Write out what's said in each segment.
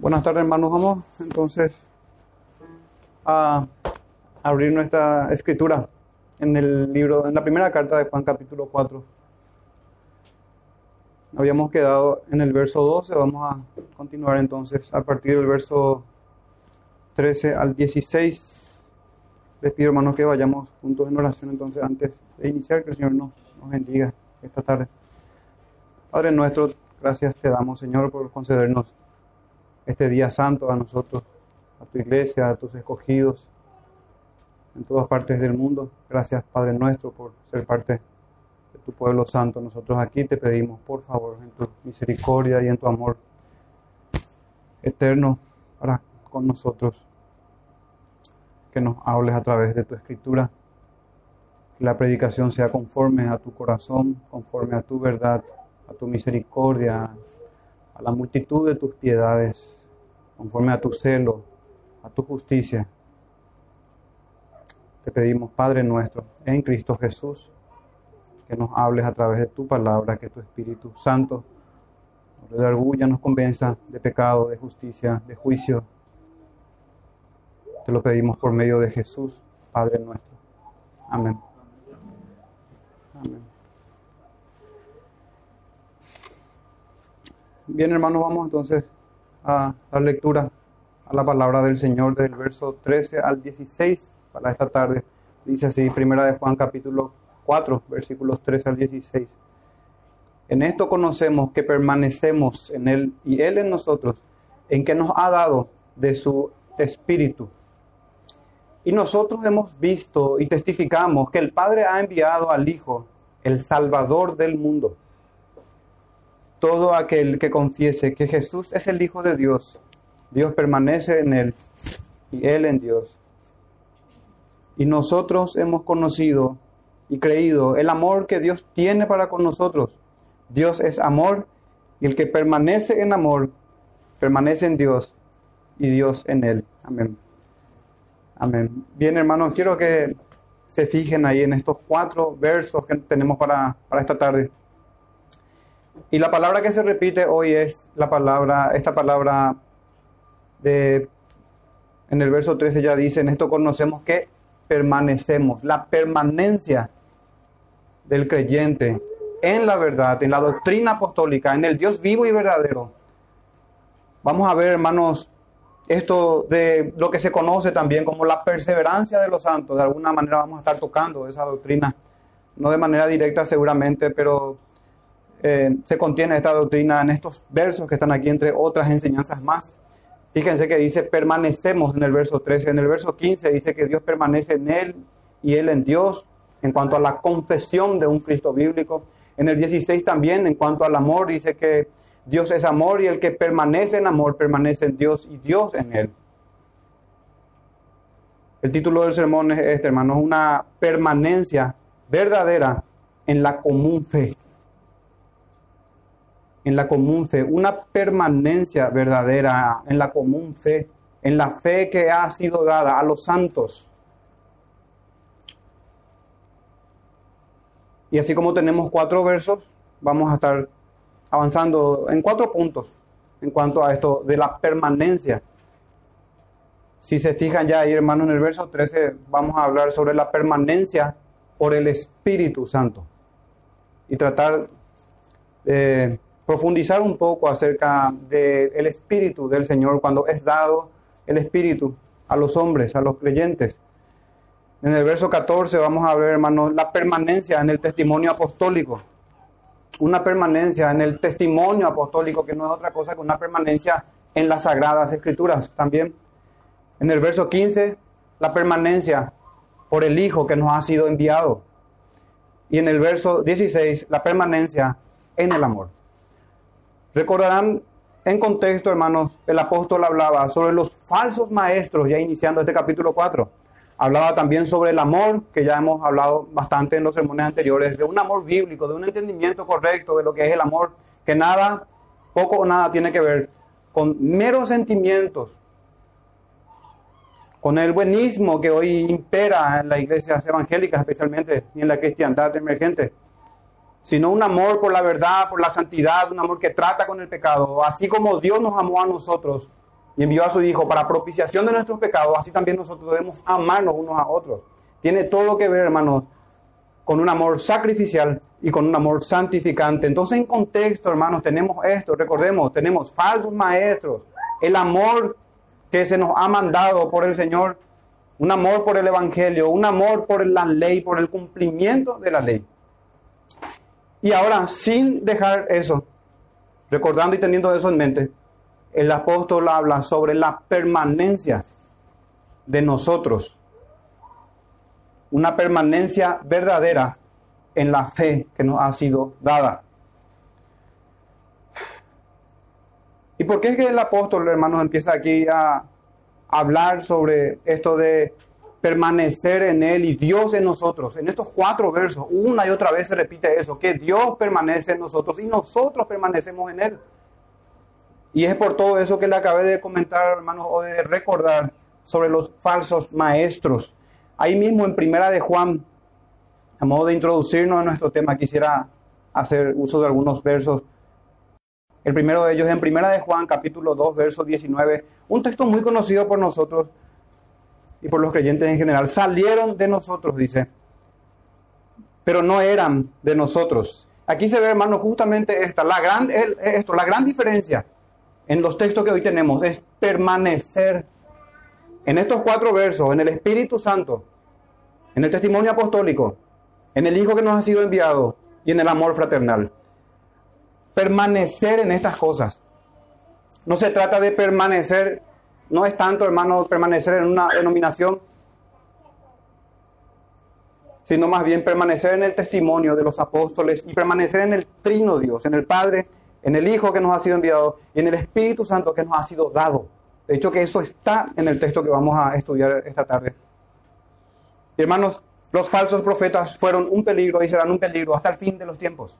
Buenas tardes, hermanos. Vamos entonces a abrir nuestra escritura en el libro, en la primera carta de Juan, capítulo 4. Habíamos quedado en el verso 12, vamos a continuar entonces a partir del verso 13 al 16. Les pido, hermanos, que vayamos juntos en oración entonces antes de iniciar, que el Señor nos, nos bendiga esta tarde. Padre nuestro, gracias te damos, Señor, por concedernos este día santo a nosotros, a tu iglesia, a tus escogidos en todas partes del mundo. Gracias, Padre nuestro, por ser parte de tu pueblo santo. Nosotros aquí te pedimos, por favor, en tu misericordia y en tu amor eterno para con nosotros, que nos hables a través de tu escritura, que la predicación sea conforme a tu corazón, conforme a tu verdad, a tu misericordia, a la multitud de tus piedades conforme a tu celo, a tu justicia. Te pedimos, Padre nuestro, en Cristo Jesús, que nos hables a través de tu palabra, que tu Espíritu Santo nos orgullo, nos convenza de pecado, de justicia, de juicio. Te lo pedimos por medio de Jesús, Padre nuestro. Amén. Amén. Bien, hermanos, vamos entonces a dar lectura a la palabra del Señor del verso 13 al 16 para esta tarde. Dice así, primera de Juan capítulo 4, versículos 13 al 16. En esto conocemos que permanecemos en Él y Él en nosotros, en que nos ha dado de su Espíritu. Y nosotros hemos visto y testificamos que el Padre ha enviado al Hijo, el Salvador del mundo todo aquel que confiese que Jesús es el Hijo de Dios, Dios permanece en él y él en Dios. Y nosotros hemos conocido y creído el amor que Dios tiene para con nosotros. Dios es amor y el que permanece en amor permanece en Dios y Dios en él. Amén. Amén. Bien, hermanos, quiero que se fijen ahí en estos cuatro versos que tenemos para, para esta tarde. Y la palabra que se repite hoy es la palabra, esta palabra de, en el verso 13 ya dice, en esto conocemos que permanecemos, la permanencia del creyente en la verdad, en la doctrina apostólica, en el Dios vivo y verdadero. Vamos a ver, hermanos, esto de lo que se conoce también como la perseverancia de los santos. De alguna manera vamos a estar tocando esa doctrina, no de manera directa seguramente, pero eh, se contiene esta doctrina en estos versos que están aquí, entre otras enseñanzas más. Fíjense que dice, permanecemos en el verso 13. En el verso 15 dice que Dios permanece en Él y Él en Dios, en cuanto a la confesión de un Cristo bíblico. En el 16 también, en cuanto al amor, dice que Dios es amor y el que permanece en amor permanece en Dios y Dios en Él. El título del sermón es este, hermanos, una permanencia verdadera en la común fe en la común fe, una permanencia verdadera en la común fe, en la fe que ha sido dada a los santos. Y así como tenemos cuatro versos, vamos a estar avanzando en cuatro puntos en cuanto a esto de la permanencia. Si se fijan ya ahí, hermano, en el verso 13 vamos a hablar sobre la permanencia por el Espíritu Santo y tratar de profundizar un poco acerca del Espíritu del Señor cuando es dado el Espíritu a los hombres, a los creyentes. En el verso 14 vamos a ver, hermanos, la permanencia en el testimonio apostólico. Una permanencia en el testimonio apostólico que no es otra cosa que una permanencia en las sagradas escrituras también. En el verso 15, la permanencia por el Hijo que nos ha sido enviado. Y en el verso 16, la permanencia en el amor. Recordarán en contexto, hermanos, el apóstol hablaba sobre los falsos maestros, ya iniciando este capítulo 4. Hablaba también sobre el amor, que ya hemos hablado bastante en los sermones anteriores, de un amor bíblico, de un entendimiento correcto de lo que es el amor, que nada, poco o nada tiene que ver con meros sentimientos, con el buenismo que hoy impera en las iglesias evangélicas especialmente y en la cristiandad emergente sino un amor por la verdad, por la santidad, un amor que trata con el pecado. Así como Dios nos amó a nosotros, y envió a su Hijo para propiciación de nuestros pecados, así también nosotros debemos amarnos unos a otros. Tiene todo que ver, hermanos, con un amor sacrificial y con un amor santificante. Entonces, en contexto, hermanos, tenemos esto, recordemos, tenemos falsos maestros, el amor que se nos ha mandado por el Señor, un amor por el Evangelio, un amor por la ley, por el cumplimiento de la ley. Y ahora, sin dejar eso, recordando y teniendo eso en mente, el apóstol habla sobre la permanencia de nosotros, una permanencia verdadera en la fe que nos ha sido dada. ¿Y por qué es que el apóstol, hermanos, empieza aquí a hablar sobre esto de permanecer en Él y Dios en nosotros? En estos cuatro versos, una y otra vez se repite eso, que Dios permanece en nosotros y nosotros permanecemos en Él. Y es por todo eso que le acabé de comentar, hermanos, o de recordar sobre los falsos maestros. Ahí mismo en Primera de Juan, a modo de introducirnos a nuestro tema, quisiera hacer uso de algunos versos. El primero de ellos en Primera de Juan, capítulo 2, verso 19, un texto muy conocido por nosotros y por los creyentes en general. Salieron de nosotros, dice, pero no eran de nosotros. Aquí se ve, hermano, justamente esta, la gran, esto, la gran diferencia en los textos que hoy tenemos es permanecer en estos cuatro versos, en el Espíritu Santo, en el testimonio apostólico, en el Hijo que nos ha sido enviado y en el amor fraternal. Permanecer en estas cosas. No se trata de permanecer, no es tanto, hermano, permanecer en una denominación, sino más bien permanecer en el testimonio de los apóstoles y permanecer en el trino Dios, en el Padre, en el Hijo que nos ha sido enviado y en el Espíritu Santo que nos ha sido dado. De hecho que eso está en el texto que vamos a estudiar esta tarde. hermanos, los falsos profetas fueron un peligro y serán un peligro hasta el fin de los tiempos.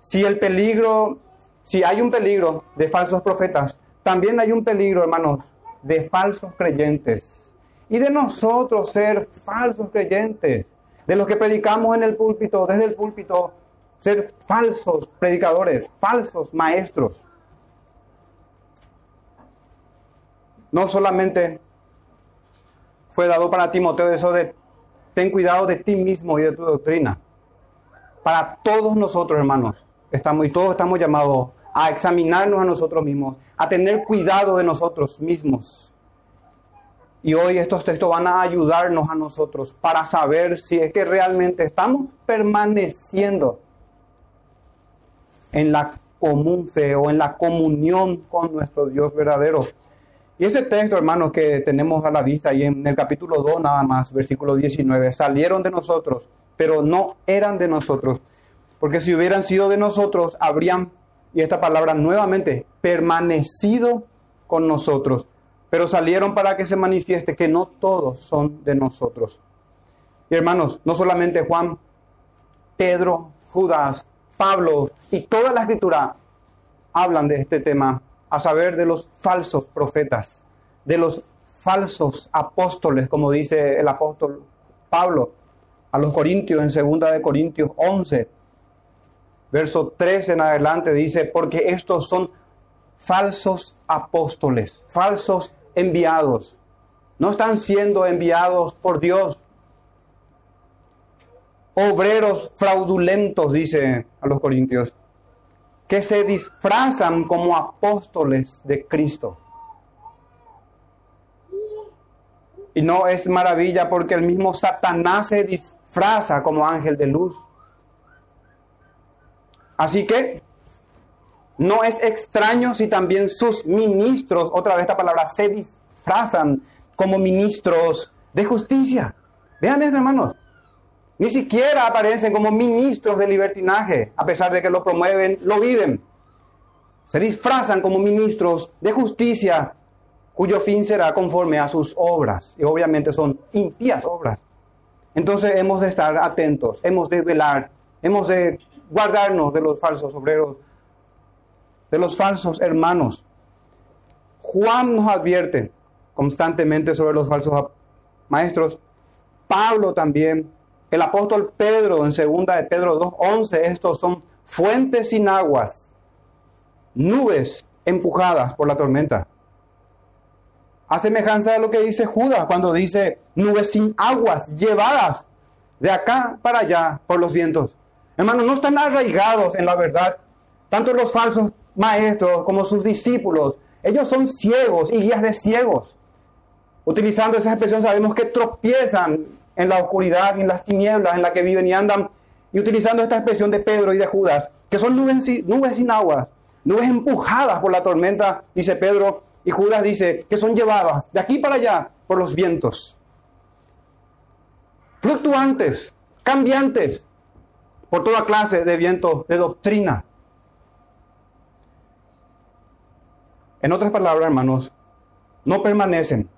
Si el peligro, si hay un peligro de falsos profetas, también hay un peligro, hermanos, de falsos creyentes. Y de nosotros ser falsos creyentes, de los que predicamos en el púlpito, desde el púlpito, ser falsos predicadores, falsos maestros. No solamente fue dado para Timoteo eso de ten cuidado de ti mismo y de tu doctrina. Para todos nosotros, hermanos, estamos y todos estamos llamados a examinarnos a nosotros mismos, a tener cuidado de nosotros mismos. Y hoy estos textos van a ayudarnos a nosotros para saber si es que realmente estamos permaneciendo en la común fe o en la comunión con nuestro Dios verdadero. Y ese texto, hermanos, que tenemos a la vista y en el capítulo 2 nada más, versículo 19, salieron de nosotros, pero no eran de nosotros. Porque si hubieran sido de nosotros, habrían, y esta palabra nuevamente, permanecido con nosotros. Pero salieron para que se manifieste que no todos son de nosotros. Y hermanos, no solamente Juan, Pedro, Judas, Pablo y toda la escritura hablan de este tema, a saber de los falsos profetas, de los falsos apóstoles, como dice el apóstol Pablo a los Corintios en segunda de Corintios 11, verso 13 en adelante dice, porque estos son falsos apóstoles, falsos enviados. No están siendo enviados por Dios, obreros fraudulentos, dice a los corintios, que se disfrazan como apóstoles de Cristo. Y no es maravilla porque el mismo Satanás se disfraza como ángel de luz. Así que no es extraño si también sus ministros, otra vez esta palabra, se disfrazan como ministros de justicia. Vean esto, hermanos. Ni siquiera aparecen como ministros de libertinaje, a pesar de que lo promueven, lo viven. Se disfrazan como ministros de justicia, cuyo fin será conforme a sus obras. Y obviamente son impías obras. Entonces hemos de estar atentos, hemos de velar, hemos de guardarnos de los falsos obreros, de los falsos hermanos. Juan nos advierte constantemente sobre los falsos maestros. Pablo también el apóstol Pedro en segunda de Pedro 2.11, estos son fuentes sin aguas, nubes empujadas por la tormenta. A semejanza de lo que dice Judas cuando dice nubes sin aguas llevadas de acá para allá por los vientos. Hermanos, no están arraigados en la verdad. Tanto los falsos maestros como sus discípulos. Ellos son ciegos y guías de ciegos. Utilizando esa expresión sabemos que tropiezan en la oscuridad en las tinieblas en la que viven y andan. Y utilizando esta expresión de Pedro y de Judas, que son nubes, nubes sin agua, nubes empujadas por la tormenta, dice Pedro, y Judas dice que son llevadas de aquí para allá por los vientos. Fluctuantes, cambiantes, por toda clase de vientos de doctrina. En otras palabras, hermanos, no permanecen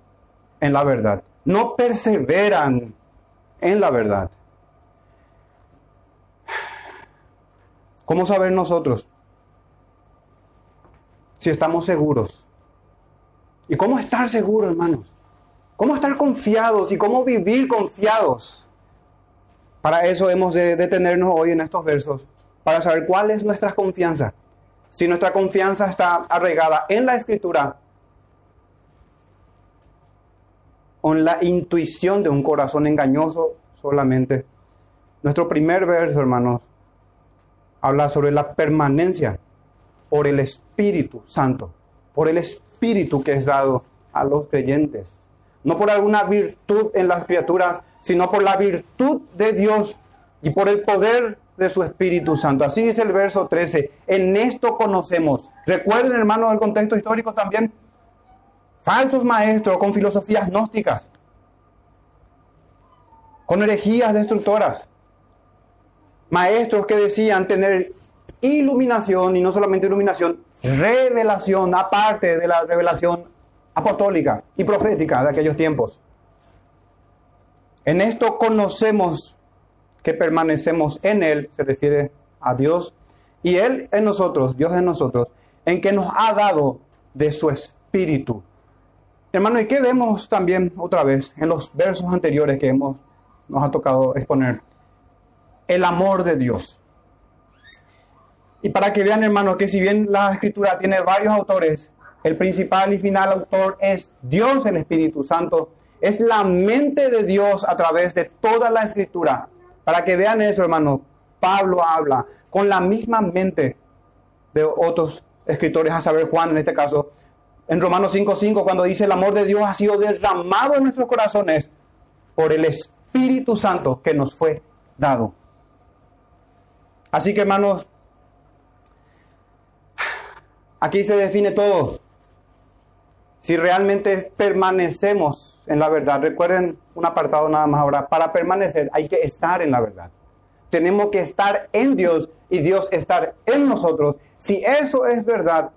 en la verdad, no perseveran en la verdad. ¿Cómo saber nosotros si estamos seguros? ¿Y cómo estar seguros, hermanos? ¿Cómo estar confiados y cómo vivir confiados? Para eso hemos de detenernos hoy en estos versos, para saber cuál es nuestra confianza. Si nuestra confianza está arraigada en la escritura en la intuición de un corazón engañoso solamente. Nuestro primer verso, hermanos, habla sobre la permanencia por el Espíritu Santo, por el Espíritu que es dado a los creyentes. No por alguna virtud en las criaturas, sino por la virtud de Dios y por el poder de su Espíritu Santo. Así dice el verso 13. En esto conocemos. Recuerden, hermanos, el contexto histórico también. Falsos maestros con filosofías gnósticas, con herejías destructoras. Maestros que decían tener iluminación y no solamente iluminación, revelación aparte de la revelación apostólica y profética de aquellos tiempos. En esto conocemos que permanecemos en Él, se refiere a Dios, y Él en nosotros, Dios en nosotros, en que nos ha dado de su Espíritu. Hermano, ¿y qué vemos también otra vez en los versos anteriores que hemos, nos ha tocado exponer? El amor de Dios. Y para que vean, hermano, que si bien la escritura tiene varios autores, el principal y final autor es Dios, el Espíritu Santo. Es la mente de Dios a través de toda la escritura para que vean eso, hermano, Pablo habla con la misma mente de otros escritores, a saber Juan en este caso, en Romanos 5.5, cuando dice el amor de Dios ha sido derramado en nuestros corazones por el Espíritu Santo que nos fue dado. Así que hermanos, aquí se define todo. Si realmente permanecemos en la verdad. Recuerden un apartado nada más ahora. Para permanecer hay que estar en la verdad. Tenemos que estar en Dios y Dios estar en nosotros. Si eso es verdad,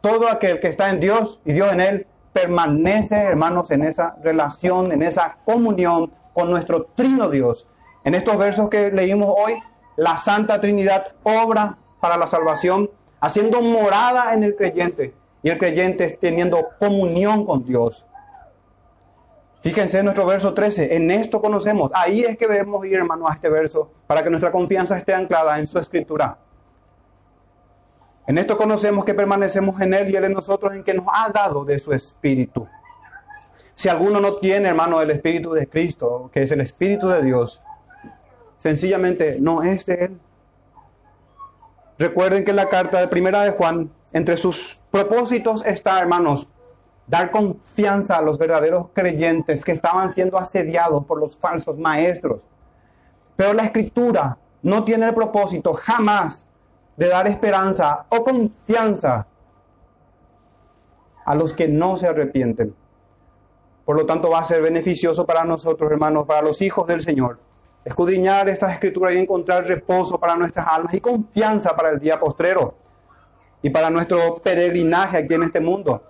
todo aquel que está en Dios y Dios en él permanece, hermanos, en esa relación, en esa comunión con nuestro trino Dios. En estos versos que leímos hoy, la Santa Trinidad obra para la salvación, haciendo morada en el creyente y el creyente teniendo comunión con Dios. Fíjense en nuestro verso 13, en esto conocemos. Ahí es que debemos ir, hermano, a este verso para que nuestra confianza esté anclada en su escritura. En esto conocemos que permanecemos en Él y Él en nosotros, en que nos ha dado de su espíritu. Si alguno no tiene, hermano, el espíritu de Cristo, que es el espíritu de Dios, sencillamente no es de Él. Recuerden que en la carta de primera de Juan, entre sus propósitos está, hermanos, dar confianza a los verdaderos creyentes que estaban siendo asediados por los falsos maestros. Pero la escritura no tiene el propósito jamás de dar esperanza o confianza a los que no se arrepienten. Por lo tanto, va a ser beneficioso para nosotros, hermanos, para los hijos del Señor, escudriñar estas escrituras y encontrar reposo para nuestras almas y confianza para el día postrero y para nuestro peregrinaje aquí en este mundo.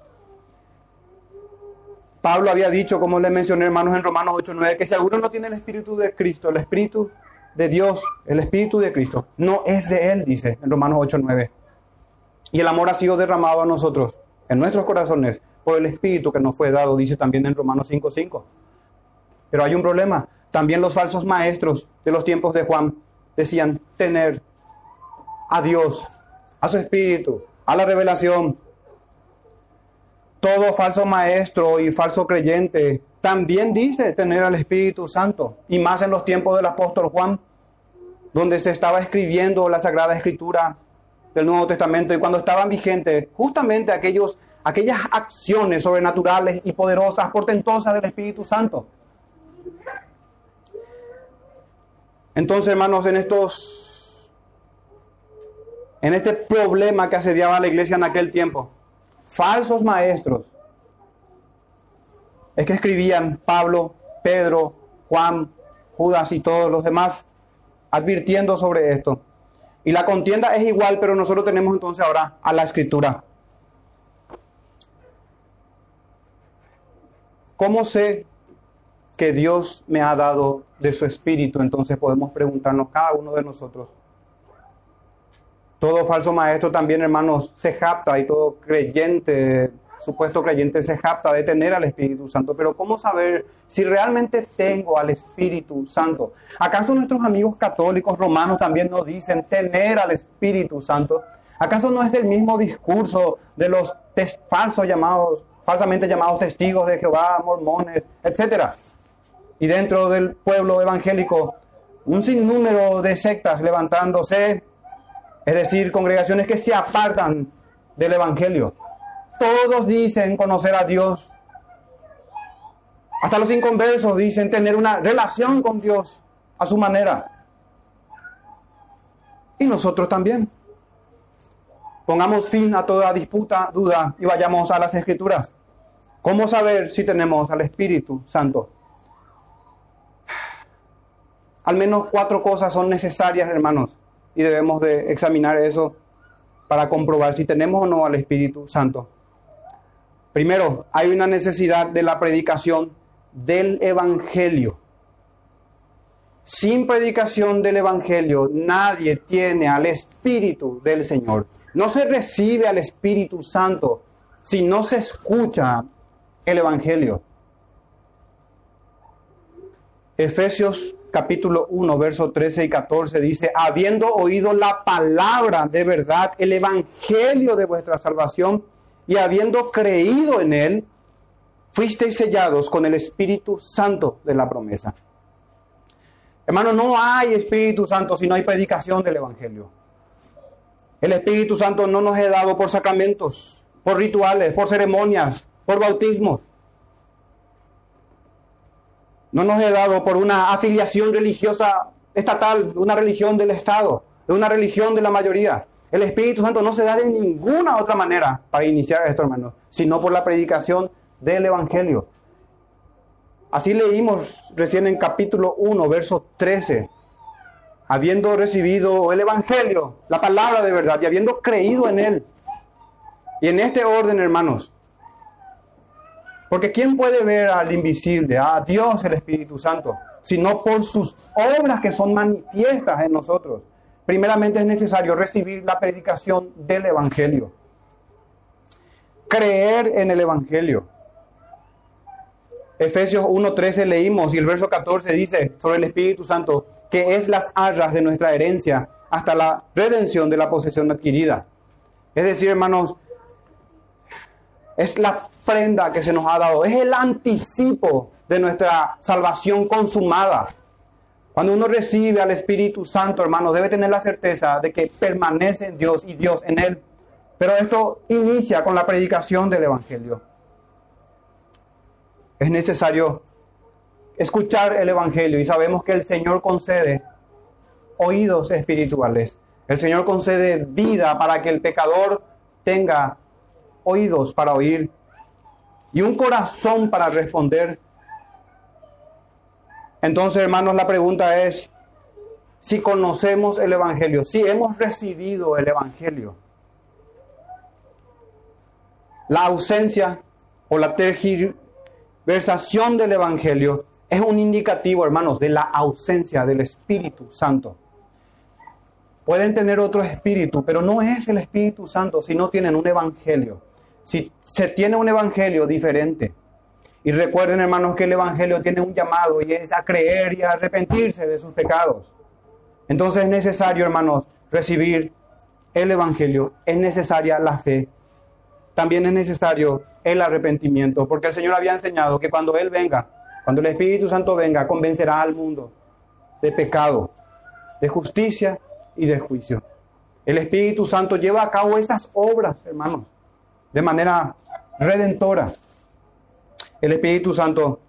Pablo había dicho, como le mencioné hermanos en Romanos 8:9, que si alguno no tiene el Espíritu de Cristo, el Espíritu de Dios, el Espíritu de Cristo, no es de Él, dice en Romanos 8:9. Y el amor ha sido derramado a nosotros, en nuestros corazones, por el Espíritu que nos fue dado, dice también en Romanos 5:5. Pero hay un problema. También los falsos maestros de los tiempos de Juan decían tener a Dios, a su Espíritu, a la revelación, todo falso maestro y falso creyente también dice tener al Espíritu Santo, y más en los tiempos del apóstol Juan, donde se estaba escribiendo la Sagrada Escritura del Nuevo Testamento y cuando estaban vigentes justamente aquellos, aquellas acciones sobrenaturales y poderosas, portentosas del Espíritu Santo. Entonces, hermanos, en estos en este problema que asediaba a la iglesia en aquel tiempo, falsos maestros, es que escribían Pablo, Pedro, Juan, Judas y todos los demás advirtiendo sobre esto. Y la contienda es igual, pero nosotros tenemos entonces ahora a la escritura. ¿Cómo sé que Dios me ha dado de su espíritu? Entonces podemos preguntarnos cada uno de nosotros. Todo falso maestro también, hermanos, se japta y todo creyente supuesto creyente se japta de tener al Espíritu Santo, pero ¿cómo saber si realmente tengo al Espíritu Santo? ¿Acaso nuestros amigos católicos romanos también nos dicen tener al Espíritu Santo? ¿Acaso no es el mismo discurso de los falsos llamados, falsamente llamados testigos de Jehová, mormones, etcétera? Y dentro del pueblo evangélico, un sinnúmero de sectas levantándose, es decir, congregaciones que se apartan del Evangelio. Todos dicen conocer a Dios. Hasta los inconversos dicen tener una relación con Dios a su manera. Y nosotros también. Pongamos fin a toda disputa, duda y vayamos a las escrituras. ¿Cómo saber si tenemos al Espíritu Santo? Al menos cuatro cosas son necesarias, hermanos, y debemos de examinar eso para comprobar si tenemos o no al Espíritu Santo. Primero, hay una necesidad de la predicación del Evangelio. Sin predicación del Evangelio, nadie tiene al Espíritu del Señor. No se recibe al Espíritu Santo si no se escucha el Evangelio. Efesios capítulo 1, versos 13 y 14 dice, habiendo oído la palabra de verdad, el Evangelio de vuestra salvación, y habiendo creído en Él, fuisteis sellados con el Espíritu Santo de la promesa. Hermano, no hay Espíritu Santo si no hay predicación del Evangelio. El Espíritu Santo no nos es dado por sacramentos, por rituales, por ceremonias, por bautismos. No nos es dado por una afiliación religiosa estatal, una religión del Estado, de una religión de la mayoría. El Espíritu Santo no se da de ninguna otra manera para iniciar esto, hermanos, sino por la predicación del Evangelio. Así leímos recién en capítulo 1, verso 13. Habiendo recibido el Evangelio, la palabra de verdad, y habiendo creído en él. Y en este orden, hermanos, porque ¿quién puede ver al invisible, a Dios el Espíritu Santo, sino por sus obras que son manifiestas en nosotros? primeramente es necesario recibir la predicación del Evangelio. Creer en el Evangelio. Efesios 1.13 leímos y el verso 14 dice sobre el Espíritu Santo que es las arras de nuestra herencia hasta la redención de la posesión adquirida. Es decir, hermanos, es la prenda que se nos ha dado, es el anticipo de nuestra salvación consumada. Cuando uno recibe al Espíritu Santo, hermano, debe tener la certeza de que permanece en Dios y Dios en él. Pero esto inicia con la predicación del Evangelio. Es necesario escuchar el Evangelio y sabemos que el Señor concede oídos espirituales. El Señor concede vida para que el pecador tenga oídos para oír y un corazón para responder entonces, hermanos, la pregunta es si conocemos el Evangelio, si hemos recibido el Evangelio. La ausencia o la tergiversación del Evangelio es un indicativo, hermanos, de la ausencia del Espíritu Santo. Pueden tener otro espíritu, pero no es el Espíritu Santo si no tienen un Evangelio. Si se tiene un Evangelio diferente, y recuerden, hermanos, que el Evangelio tiene un llamado y es a creer y a arrepentirse de sus pecados. Entonces es necesario, hermanos, recibir el Evangelio. Es necesaria la fe. también es necesario el arrepentimiento, porque el Señor había enseñado que cuando Él venga, cuando el Espíritu Santo venga, convencerá al mundo de pecado, de justicia y de juicio. El Espíritu Santo lleva a cabo esas obras, hermanos, de manera redentora. El Espíritu Santo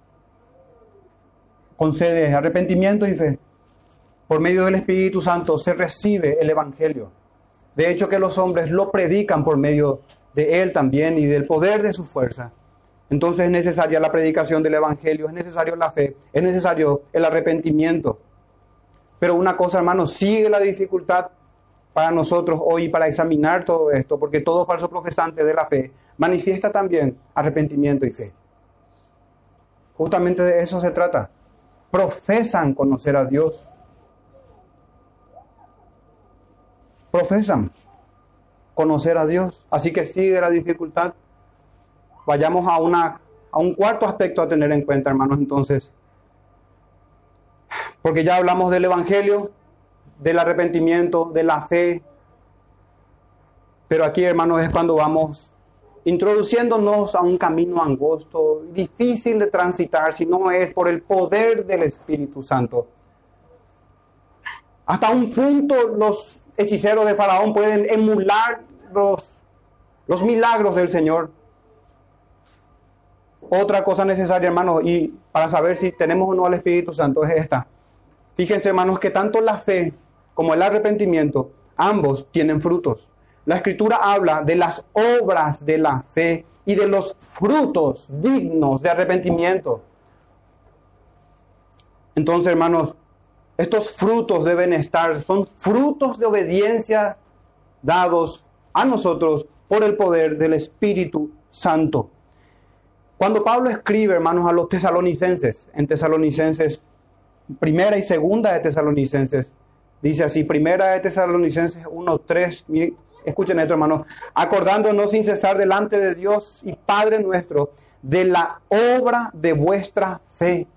concede arrepentimiento y fe. Por medio del Espíritu Santo se recibe el Evangelio. De hecho que los hombres lo predican por medio de Él también y del poder de su fuerza. Entonces es necesaria la predicación del Evangelio, es necesario la fe, es necesario el arrepentimiento. Pero una cosa, hermanos, sigue la dificultad para nosotros hoy para examinar todo esto, porque todo falso profesante de la fe manifiesta también arrepentimiento y fe. Justamente de eso se trata. Profesan conocer a Dios. Profesan conocer a Dios. Así que sigue la dificultad. Vayamos a, una, a un cuarto aspecto a tener en cuenta, hermanos, entonces. Porque ya hablamos del Evangelio, del arrepentimiento, de la fe. Pero aquí, hermanos, es cuando vamos introduciéndonos a un camino angosto, difícil de transitar si no es por el poder del Espíritu Santo. Hasta un punto los hechiceros de Faraón pueden emular los, los milagros del Señor. Otra cosa necesaria, hermanos, y para saber si tenemos o no al Espíritu Santo es esta. Fíjense, hermanos, que tanto la fe como el arrepentimiento, ambos tienen frutos. La escritura habla de las obras de la fe y de los frutos dignos de arrepentimiento. Entonces, hermanos, estos frutos deben estar, son frutos de obediencia dados a nosotros por el poder del Espíritu Santo. Cuando Pablo escribe, hermanos, a los tesalonicenses, en Tesalonicenses, primera y segunda de Tesalonicenses, Dice así, primera de Tesalonicenses 1.3, escuchen esto hermano, acordándonos sin cesar delante de Dios y Padre nuestro de la obra de vuestra fe,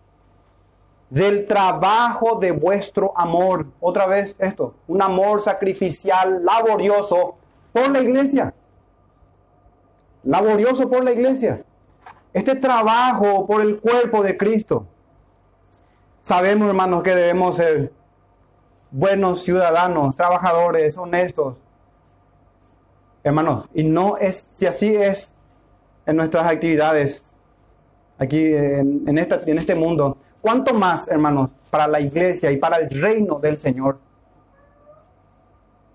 del trabajo de vuestro amor. Otra vez esto, un amor sacrificial, laborioso por la iglesia. Laborioso por la iglesia. Este trabajo por el cuerpo de Cristo. Sabemos, hermanos, que debemos ser buenos ciudadanos, trabajadores, honestos. Hermanos, y no es, si así es en nuestras actividades aquí en, esta, en este mundo, ¿cuánto más, hermanos, para la iglesia y para el reino del Señor?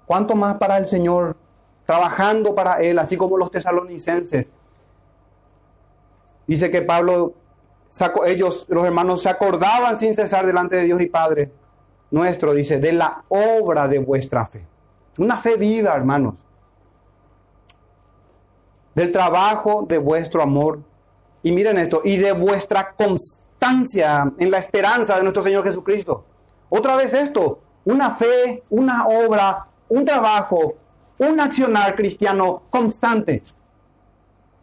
¿Cuánto más para el Señor, trabajando para Él, así como los tesalonicenses? Dice que Pablo, sacó, ellos, los hermanos, se acordaban sin cesar delante de Dios y Padre nuestro, dice, de la obra de vuestra fe. Una fe viva, hermanos. Del trabajo de vuestro amor. Y miren esto, y de vuestra constancia en la esperanza de nuestro Señor Jesucristo. Otra vez esto, una fe, una obra, un trabajo, un accionar cristiano constante.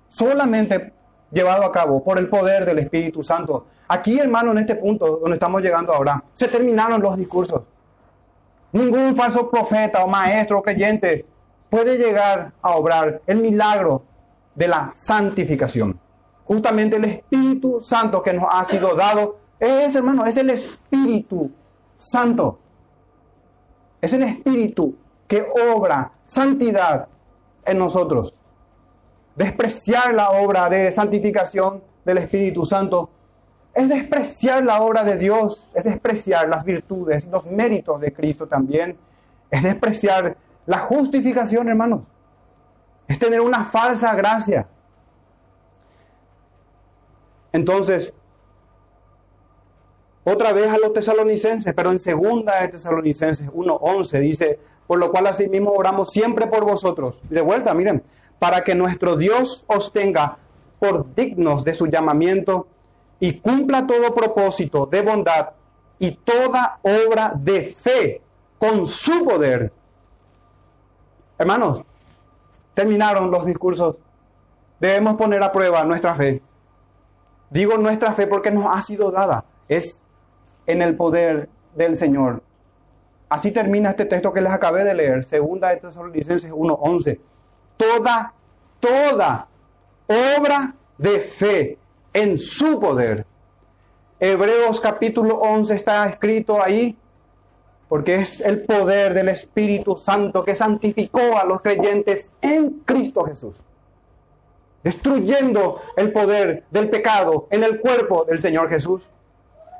Solamente llevado a cabo por el poder del Espíritu Santo. Aquí, hermano, en este punto donde estamos llegando ahora, se terminaron los discursos. Ningún falso profeta o maestro o creyente puede llegar a obrar el milagro de la santificación. Justamente el Espíritu Santo que nos ha sido dado es, hermano, es el Espíritu Santo. Es el Espíritu que obra santidad en nosotros despreciar la obra de santificación del Espíritu Santo, es despreciar la obra de Dios, es despreciar las virtudes, los méritos de Cristo también, es despreciar la justificación, hermanos, es tener una falsa gracia. Entonces, otra vez a los tesalonicenses, pero en segunda de Tesalonicenses 1.11 dice, por lo cual asimismo oramos siempre por vosotros. De vuelta, miren, para que nuestro Dios os tenga por dignos de su llamamiento y cumpla todo propósito de bondad y toda obra de fe con su poder. Hermanos, terminaron los discursos. Debemos poner a prueba nuestra fe. Digo nuestra fe porque nos ha sido dada. Es en el poder del Señor. Así termina este texto que les acabé de leer, segunda de Tesalonicenses 1:11 toda toda obra de fe en su poder. Hebreos capítulo 11 está escrito ahí porque es el poder del Espíritu Santo que santificó a los creyentes en Cristo Jesús, destruyendo el poder del pecado en el cuerpo del Señor Jesús.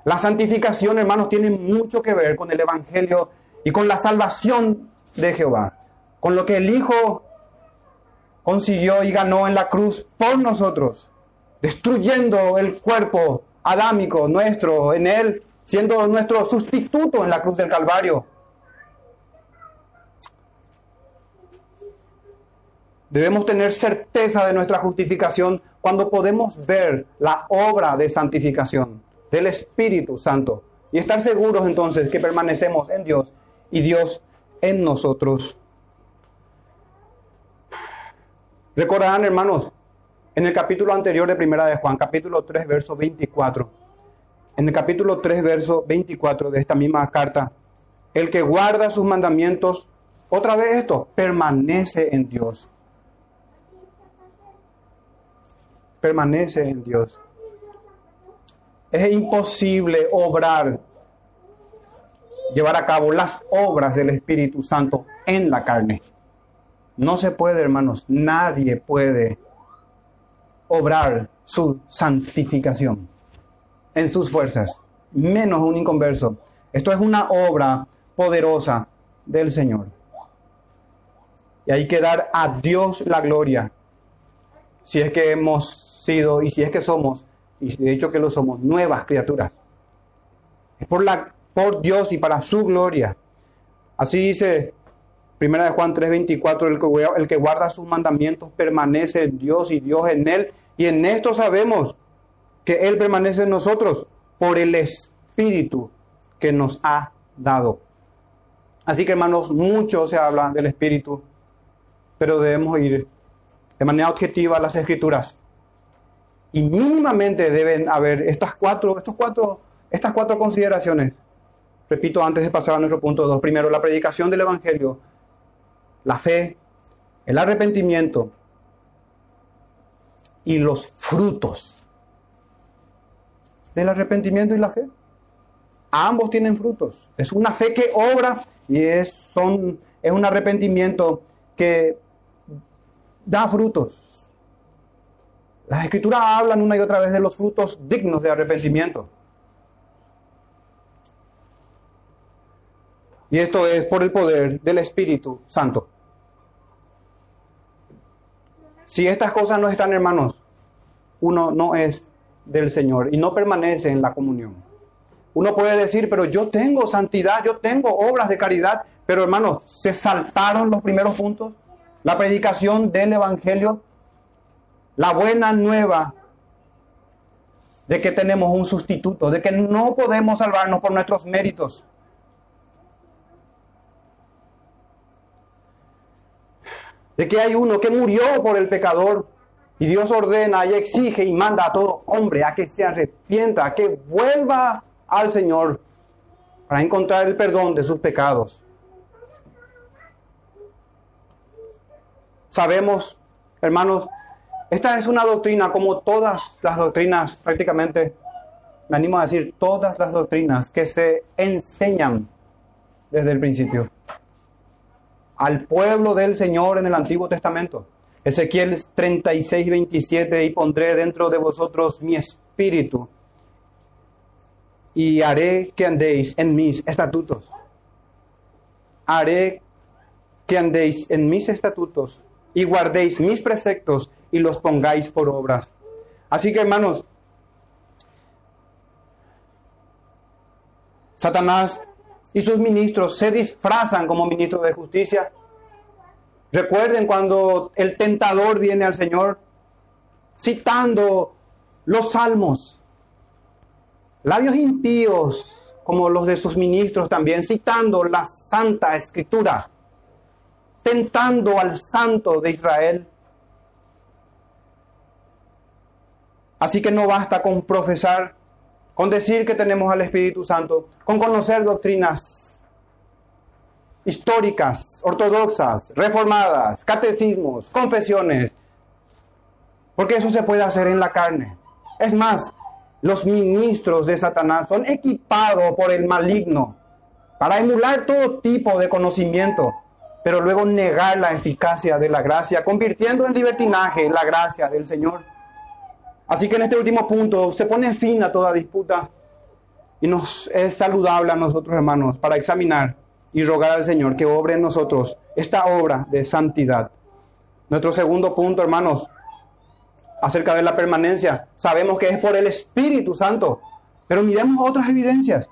La santificación, hermanos, tiene mucho que ver con el Evangelio y con la salvación de Jehová, con lo que el Hijo consiguió y ganó en la cruz por nosotros, destruyendo el cuerpo adámico nuestro en Él, siendo nuestro sustituto en la cruz del Calvario. Debemos tener certeza de nuestra justificación cuando podemos ver la obra de santificación del Espíritu Santo y estar seguros entonces que permanecemos en Dios y Dios en nosotros. Recordarán, hermanos, en el capítulo anterior de Primera de Juan, capítulo 3, verso 24. En el capítulo 3, verso 24 de esta misma carta, el que guarda sus mandamientos, otra vez esto, permanece en Dios. Permanece en Dios. Es imposible obrar, llevar a cabo las obras del Espíritu Santo en la carne. No se puede, hermanos, nadie puede obrar su santificación en sus fuerzas, menos un inconverso. Esto es una obra poderosa del Señor. Y hay que dar a Dios la gloria, si es que hemos sido y si es que somos, y de hecho que lo somos, nuevas criaturas. Es por, la, por Dios y para su gloria. Así dice Primera de Juan 3:24, el que, el que guarda sus mandamientos permanece en Dios y Dios en él. Y en esto sabemos que Él permanece en nosotros por el Espíritu que nos ha dado. Así que hermanos, mucho se habla del Espíritu, pero debemos ir de manera objetiva a las Escrituras. Y mínimamente deben haber estas cuatro, estos cuatro, estas cuatro consideraciones. Repito, antes de pasar a nuestro punto 2. Primero, la predicación del Evangelio la fe, el arrepentimiento y los frutos del arrepentimiento y la fe. Ambos tienen frutos. Es una fe que obra y es, son, es un arrepentimiento que da frutos. Las escrituras hablan una y otra vez de los frutos dignos de arrepentimiento. Y esto es por el poder del Espíritu Santo. Si estas cosas no están, hermanos, uno no es del Señor y no permanece en la comunión. Uno puede decir, pero yo tengo santidad, yo tengo obras de caridad, pero hermanos, se saltaron los primeros puntos. La predicación del Evangelio, la buena nueva de que tenemos un sustituto, de que no podemos salvarnos por nuestros méritos. de que hay uno que murió por el pecador y Dios ordena y exige y manda a todo hombre a que se arrepienta, a que vuelva al Señor para encontrar el perdón de sus pecados. Sabemos, hermanos, esta es una doctrina como todas las doctrinas, prácticamente, me animo a decir, todas las doctrinas que se enseñan desde el principio al pueblo del Señor en el Antiguo Testamento. Ezequiel 36, 27, y pondré dentro de vosotros mi espíritu y haré que andéis en mis estatutos. Haré que andéis en mis estatutos y guardéis mis preceptos y los pongáis por obras. Así que hermanos, Satanás y sus ministros se disfrazan como ministros de justicia. Recuerden cuando el tentador viene al Señor citando los salmos, labios impíos como los de sus ministros también, citando la santa escritura, tentando al santo de Israel. Así que no basta con profesar con decir que tenemos al Espíritu Santo, con conocer doctrinas históricas, ortodoxas, reformadas, catecismos, confesiones, Porque eso se puede hacer en la carne. Es más, los ministros de Satanás son equipados por el maligno para emular todo tipo de conocimiento, pero luego negar la eficacia de la gracia, convirtiendo en libertinaje la gracia del Señor. Así que en este último punto se pone fin a toda disputa y nos es saludable a nosotros hermanos para examinar y rogar al Señor que obre en nosotros esta obra de santidad. Nuestro segundo punto, hermanos, acerca de la permanencia, sabemos que es por el Espíritu Santo, pero miremos otras evidencias.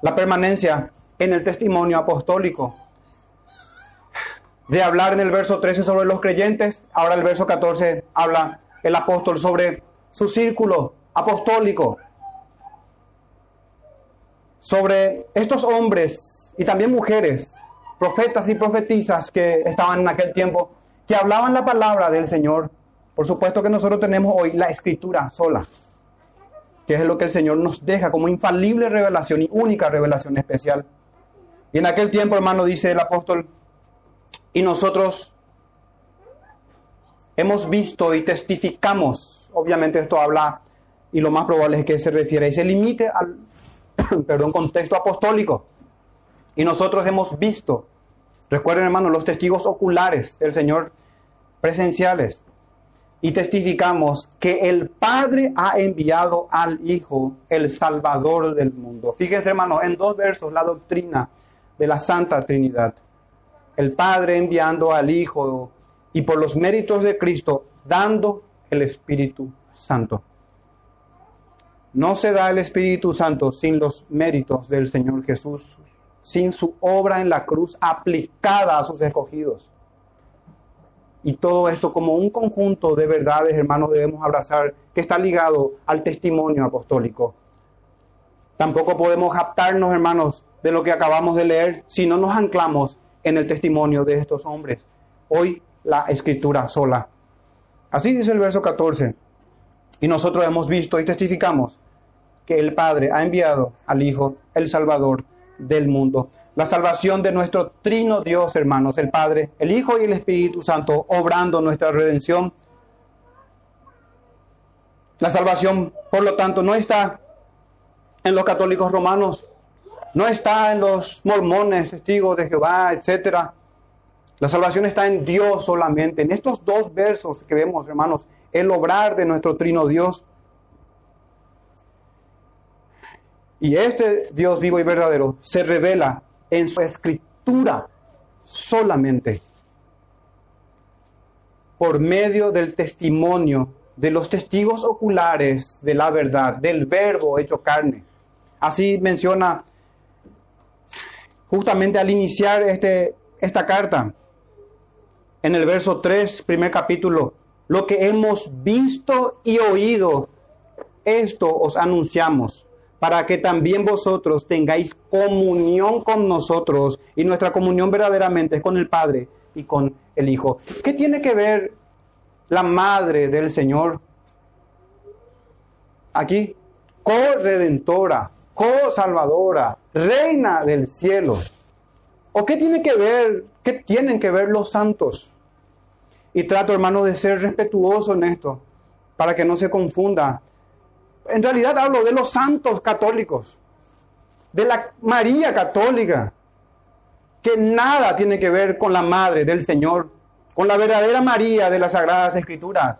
La permanencia en el testimonio apostólico. De hablar en el verso 13 sobre los creyentes, ahora el verso 14 habla el apóstol sobre su círculo apostólico sobre estos hombres y también mujeres, profetas y profetisas que estaban en aquel tiempo, que hablaban la palabra del Señor. Por supuesto que nosotros tenemos hoy la escritura sola, que es lo que el Señor nos deja como infalible revelación y única revelación especial. Y en aquel tiempo, hermano, dice el apóstol, y nosotros hemos visto y testificamos, obviamente esto habla, y lo más probable es que se refiere y se limite al perdón, contexto apostólico. Y nosotros hemos visto, recuerden hermanos, los testigos oculares del Señor presenciales. Y testificamos que el Padre ha enviado al Hijo, el Salvador del mundo. Fíjense hermanos, en dos versos la doctrina de la Santa Trinidad. El Padre enviando al Hijo y por los méritos de Cristo dando el Espíritu Santo. No se da el Espíritu Santo sin los méritos del Señor Jesús, sin su obra en la cruz aplicada a sus escogidos. Y todo esto como un conjunto de verdades, hermanos, debemos abrazar, que está ligado al testimonio apostólico. Tampoco podemos captarnos, hermanos, de lo que acabamos de leer si no nos anclamos en el testimonio de estos hombres. Hoy la escritura sola. Así dice el verso 14. Y nosotros hemos visto y testificamos que el Padre ha enviado al Hijo, el Salvador del mundo. La salvación de nuestro trino Dios, hermanos, el Padre, el Hijo y el Espíritu Santo, obrando nuestra redención. La salvación, por lo tanto, no está en los católicos romanos, no está en los mormones, testigos de Jehová, etc. La salvación está en Dios solamente. En estos dos versos que vemos, hermanos, el obrar de nuestro trino Dios. Y este Dios vivo y verdadero se revela en su escritura solamente por medio del testimonio de los testigos oculares de la verdad, del verbo hecho carne. Así menciona justamente al iniciar este, esta carta, en el verso 3, primer capítulo, lo que hemos visto y oído, esto os anunciamos para que también vosotros tengáis comunión con nosotros y nuestra comunión verdaderamente es con el Padre y con el Hijo. ¿Qué tiene que ver la Madre del Señor aquí? Co-redentora, co-salvadora, reina del cielo. ¿O qué tiene que ver, qué tienen que ver los santos? Y trato, hermano, de ser respetuoso en esto, para que no se confunda en realidad hablo de los santos católicos, de la María católica, que nada tiene que ver con la Madre del Señor, con la verdadera María de las Sagradas Escrituras,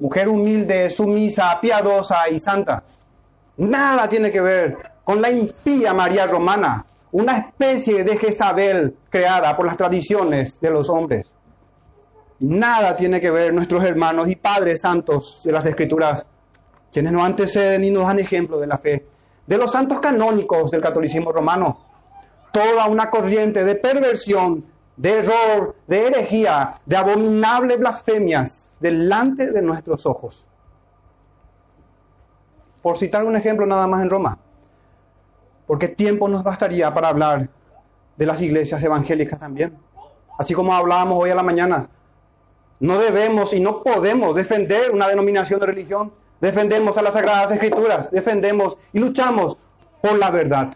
mujer humilde, sumisa, piadosa y santa. Nada tiene que ver con la impía María romana, una especie de Jezabel creada por las tradiciones de los hombres. Nada tiene que ver nuestros hermanos y padres santos de las Escrituras quienes nos anteceden y nos dan ejemplo de la fe, de los santos canónicos del catolicismo romano. Toda una corriente de perversión, de error, de herejía, de abominables blasfemias delante de nuestros ojos. Por citar un ejemplo nada más en Roma, porque tiempo nos bastaría para hablar de las iglesias evangélicas también. Así como hablábamos hoy a la mañana, no debemos y no podemos defender una denominación de religión defendemos a las Sagradas Escrituras, defendemos y luchamos por la verdad,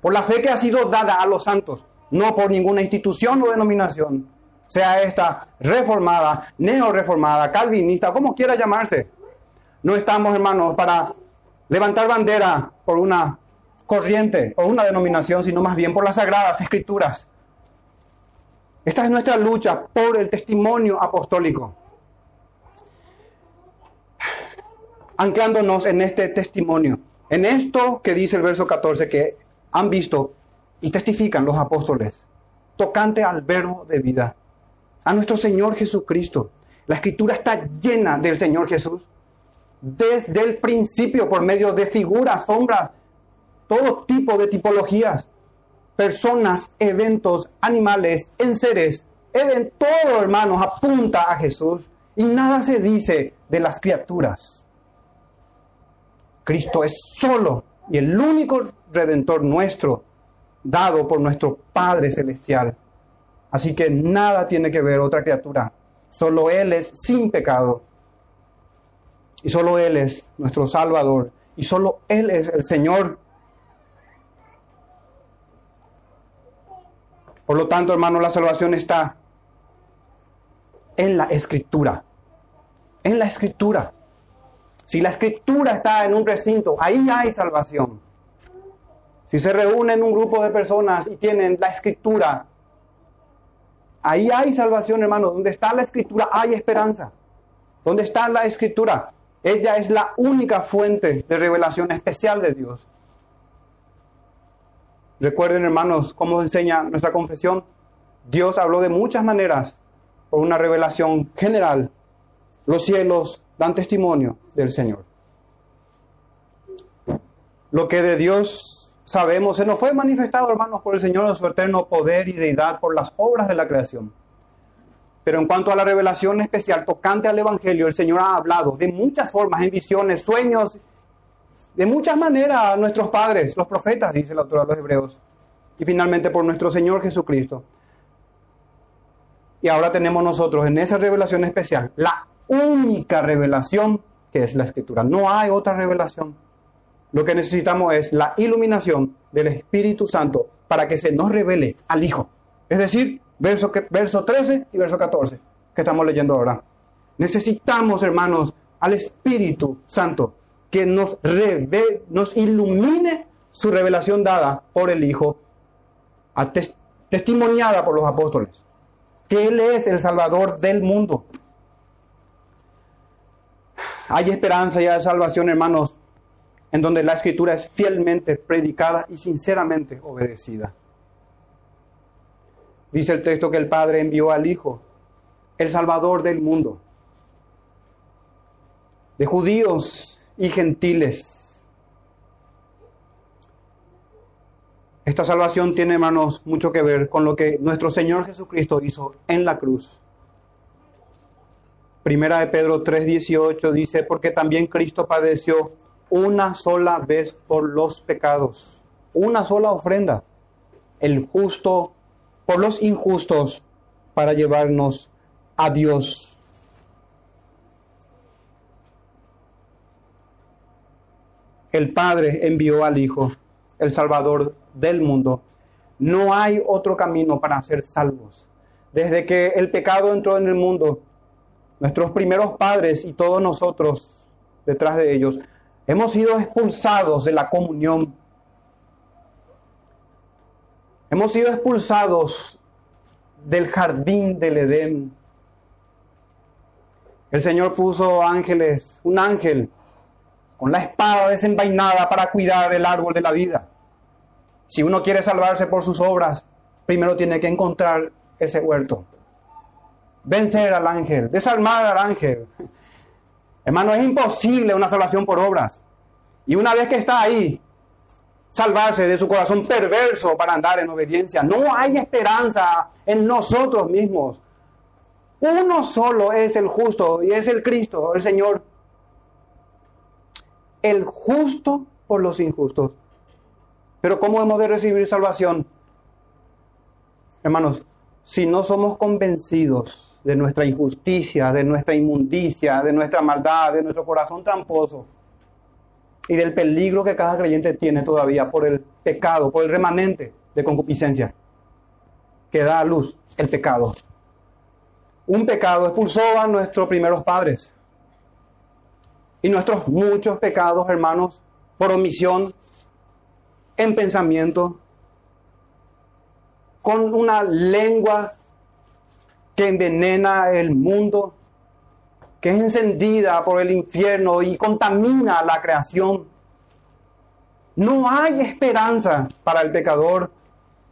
por la fe que ha sido dada a los santos, no por ninguna institución o denominación, sea esta reformada, neo-reformada, calvinista, como quiera llamarse. No estamos, hermanos, para levantar bandera por una corriente o una denominación, sino más bien por las sagradas escrituras. Esta es nuestra lucha por el testimonio apostólico. Anclándonos en este testimonio, en esto que dice el verso 14 que han visto y testifican los apóstoles, tocante al verbo de vida, a nuestro Señor Jesucristo. La escritura está llena del Señor Jesús desde el principio por medio de figuras, sombras, todo tipo de tipologías, personas, eventos, animales, enseres, seres, todo hermanos apunta a Jesús y nada se dice de las criaturas. Cristo es solo y el único redentor nuestro, dado por nuestro Padre Celestial. Así que nada tiene que ver otra criatura. Solo Él es sin pecado. Y solo Él es nuestro Salvador. Y solo Él es el Señor. Por lo tanto, hermano, la salvación está en la escritura. En la escritura. Si la escritura está en un recinto, ahí hay salvación. Si se reúnen un grupo de personas y tienen la escritura, ahí hay salvación, hermano. Donde está la escritura hay esperanza. ¿Dónde está la escritura? Ella es la única fuente de revelación especial de Dios. Recuerden, hermanos, cómo enseña nuestra confesión. Dios habló de muchas maneras por una revelación general. Los cielos dan testimonio del Señor. Lo que de Dios sabemos se nos fue manifestado, hermanos, por el Señor en su eterno poder y deidad por las obras de la creación. Pero en cuanto a la revelación especial tocante al Evangelio, el Señor ha hablado de muchas formas, en visiones, sueños, de muchas maneras a nuestros padres, los profetas, dice el autor de los Hebreos, y finalmente por nuestro Señor Jesucristo. Y ahora tenemos nosotros en esa revelación especial la única revelación que es la Escritura. No hay otra revelación. Lo que necesitamos es la iluminación del Espíritu Santo para que se nos revele al Hijo. Es decir, verso, verso 13 y verso 14 que estamos leyendo ahora. Necesitamos, hermanos, al Espíritu Santo que nos, nos ilumine su revelación dada por el Hijo, testimoniada por los apóstoles, que Él es el Salvador del mundo. Hay esperanza y hay salvación, hermanos, en donde la escritura es fielmente predicada y sinceramente obedecida. Dice el texto que el Padre envió al Hijo, el Salvador del mundo, de judíos y gentiles. Esta salvación tiene, hermanos, mucho que ver con lo que nuestro Señor Jesucristo hizo en la cruz. Primera de Pedro 3:18 dice, porque también Cristo padeció una sola vez por los pecados, una sola ofrenda, el justo por los injustos para llevarnos a Dios. El Padre envió al Hijo, el Salvador del mundo. No hay otro camino para ser salvos. Desde que el pecado entró en el mundo, nuestros primeros padres y todos nosotros detrás de ellos, hemos sido expulsados de la comunión Hemos sido expulsados del jardín del Edén. El Señor puso ángeles, un ángel con la espada desenvainada para cuidar el árbol de la vida. Si uno quiere salvarse por sus obras, primero tiene que encontrar ese huerto. Vencer al ángel, desarmar al ángel. Hermano, es imposible una salvación por obras. Y una vez que está ahí, salvarse de su corazón perverso para andar en obediencia. No hay esperanza en nosotros mismos. Uno solo es el justo y es el Cristo, el Señor. El justo por los injustos. Pero ¿cómo hemos de recibir salvación? Hermanos, si no somos convencidos de nuestra injusticia, de nuestra inmundicia, de nuestra maldad, de nuestro corazón tramposo, y del peligro que cada creyente tiene todavía por el pecado, por el remanente de concupiscencia que da a luz el pecado. un pecado expulsó a nuestros primeros padres. Y nuestros muchos pecados, hermanos, por omisión, en pensamiento, con una lengua que envenena el mundo, que es encendida por el infierno y contamina la creación. No hay esperanza para el pecador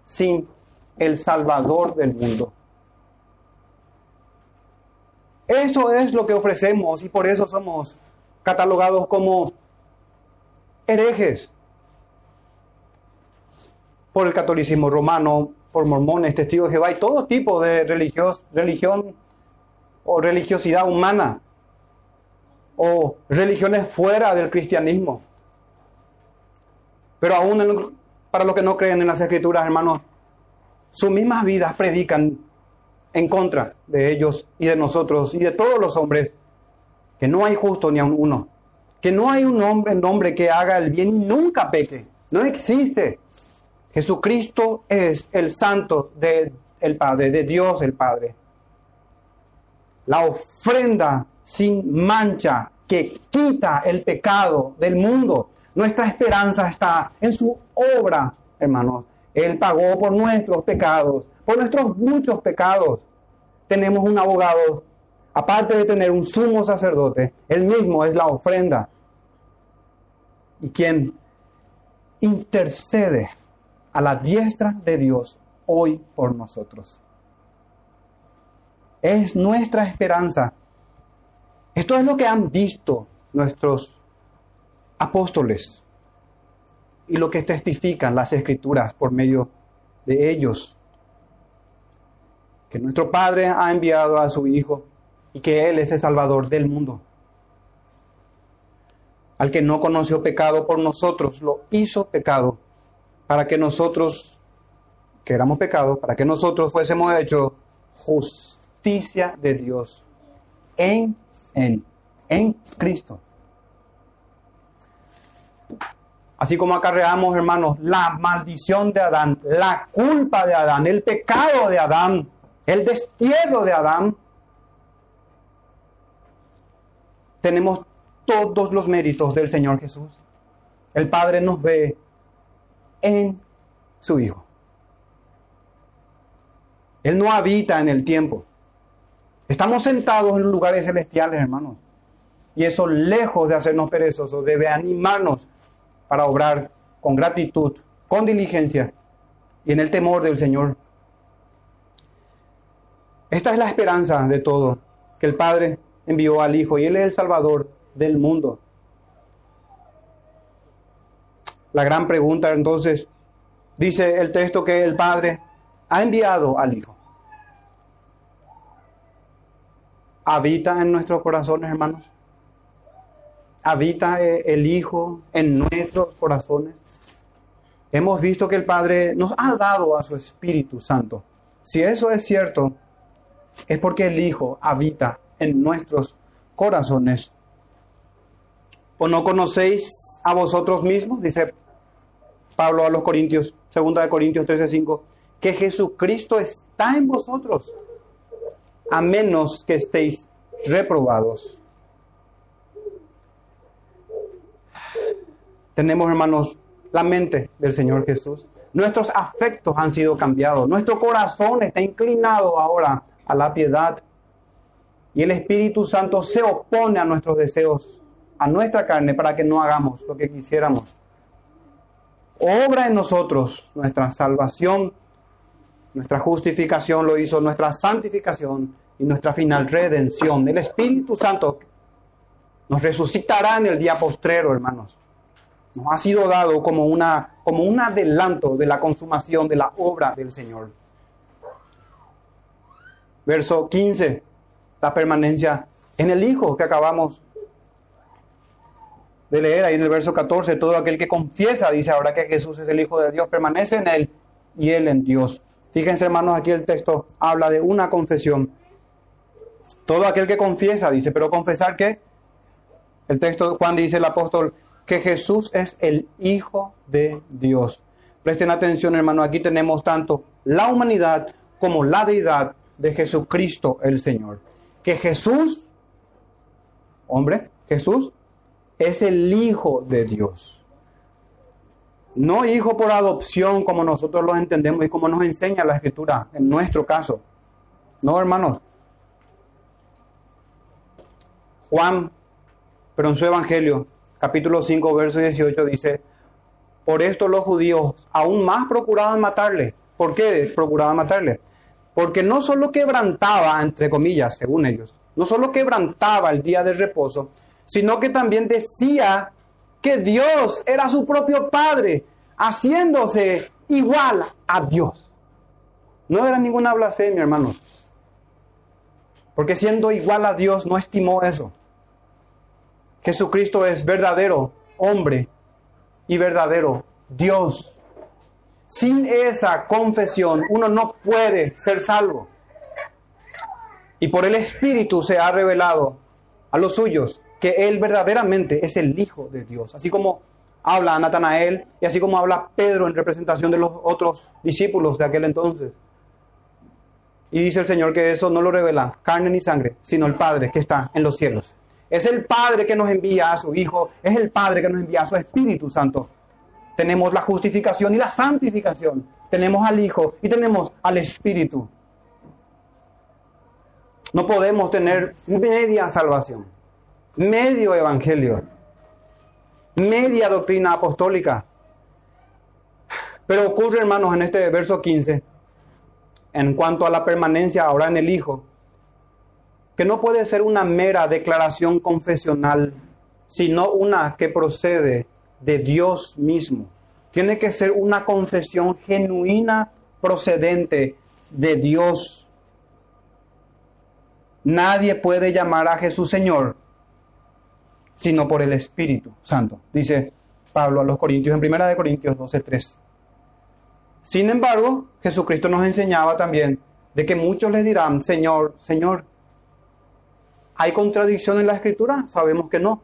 sin el Salvador del mundo. Eso es lo que ofrecemos y por eso somos catalogados como herejes por el catolicismo romano, por mormones, testigos de Jehová y todo tipo de religión o religiosidad humana o religiones fuera del cristianismo. Pero aún para los que no creen en las escrituras, hermanos, sus mismas vidas predican en contra de ellos y de nosotros y de todos los hombres, que no hay justo ni a uno, que no hay un hombre, hombre que haga el bien y nunca peque. No existe. Jesucristo es el santo del el Padre, de Dios el Padre. La ofrenda sin mancha que quita el pecado del mundo. Nuestra esperanza está en su obra, hermanos. Él pagó por nuestros pecados, por nuestros muchos pecados. Tenemos un abogado, aparte de tener un sumo sacerdote, él mismo es la ofrenda. Y quien intercede a la diestra de Dios hoy por nosotros. Es nuestra esperanza. Esto es lo que han visto nuestros apóstoles y lo que testifican las escrituras por medio de ellos. Que nuestro Padre ha enviado a su Hijo y que Él es el Salvador del mundo. Al que no conoció pecado por nosotros, lo hizo pecado para que nosotros, que éramos pecados, para que nosotros fuésemos hechos justicia de Dios en, en, en Cristo. Así como acarreamos, hermanos, la maldición de Adán, la culpa de Adán, el pecado de Adán, el destierro de Adán, tenemos todos los méritos del Señor Jesús. El Padre nos ve en su Hijo. Él no habita en el tiempo. Estamos sentados en lugares celestiales, hermanos. Y eso, lejos de hacernos perezosos, debe animarnos para obrar con gratitud, con diligencia y en el temor del Señor. Esta es la esperanza de todo, que el Padre envió al Hijo y Él es el Salvador del mundo. La gran pregunta entonces, dice el texto que el Padre ha enviado al Hijo. ¿Habita en nuestros corazones, hermanos? habita eh, el Hijo en nuestros corazones. Hemos visto que el Padre nos ha dado a su Espíritu Santo. Si eso es cierto, es porque el Hijo habita en nuestros corazones. ¿O no conocéis a vosotros mismos? Dice Pablo a los Corintios, segunda de Corintios 13:5, que Jesucristo está en vosotros, a menos que estéis reprobados. tenemos, hermanos, la mente del Señor Jesús. Nuestros afectos han sido cambiados. Nuestro corazón está inclinado ahora a la piedad. Y el Espíritu Santo se opone a nuestros deseos, a nuestra carne, para que no hagamos lo que quisiéramos. Obra en nosotros nuestra salvación, nuestra justificación lo hizo, nuestra santificación y nuestra final redención. El Espíritu Santo nos resucitará en el día postrero, hermanos nos ha sido dado como, una, como un adelanto de la consumación de la obra del Señor. Verso 15, la permanencia en el Hijo que acabamos de leer ahí en el verso 14, todo aquel que confiesa, dice ahora que Jesús es el Hijo de Dios, permanece en Él y Él en Dios. Fíjense hermanos, aquí el texto habla de una confesión. Todo aquel que confiesa, dice, pero confesar que el texto, Juan dice el apóstol, que Jesús es el Hijo de Dios. Presten atención, hermano, aquí tenemos tanto la humanidad como la deidad de Jesucristo el Señor. Que Jesús, hombre, Jesús es el Hijo de Dios. No hijo por adopción como nosotros lo entendemos y como nos enseña la Escritura en nuestro caso. No, hermanos. Juan, pero en su Evangelio, capítulo 5, verso 18, dice, por esto los judíos aún más procuraban matarle. ¿Por qué procuraban matarle? Porque no solo quebrantaba, entre comillas, según ellos, no solo quebrantaba el día de reposo, sino que también decía que Dios era su propio Padre, haciéndose igual a Dios. No era ninguna blasfemia, hermanos. Porque siendo igual a Dios no estimó eso. Jesucristo es verdadero hombre y verdadero Dios. Sin esa confesión uno no puede ser salvo. Y por el Espíritu se ha revelado a los suyos que Él verdaderamente es el Hijo de Dios. Así como habla Natanael y así como habla Pedro en representación de los otros discípulos de aquel entonces. Y dice el Señor que eso no lo revela carne ni sangre, sino el Padre que está en los cielos. Es el Padre que nos envía a su Hijo, es el Padre que nos envía a su Espíritu Santo. Tenemos la justificación y la santificación. Tenemos al Hijo y tenemos al Espíritu. No podemos tener media salvación, medio evangelio, media doctrina apostólica. Pero ocurre, hermanos, en este verso 15, en cuanto a la permanencia ahora en el Hijo, que no puede ser una mera declaración confesional, sino una que procede de Dios mismo. Tiene que ser una confesión genuina procedente de Dios. Nadie puede llamar a Jesús Señor sino por el Espíritu Santo, dice Pablo a los Corintios en 1 de Corintios 12:3. Sin embargo, Jesucristo nos enseñaba también de que muchos le dirán, Señor, Señor, ¿hay contradicción en la Escritura? Sabemos que no.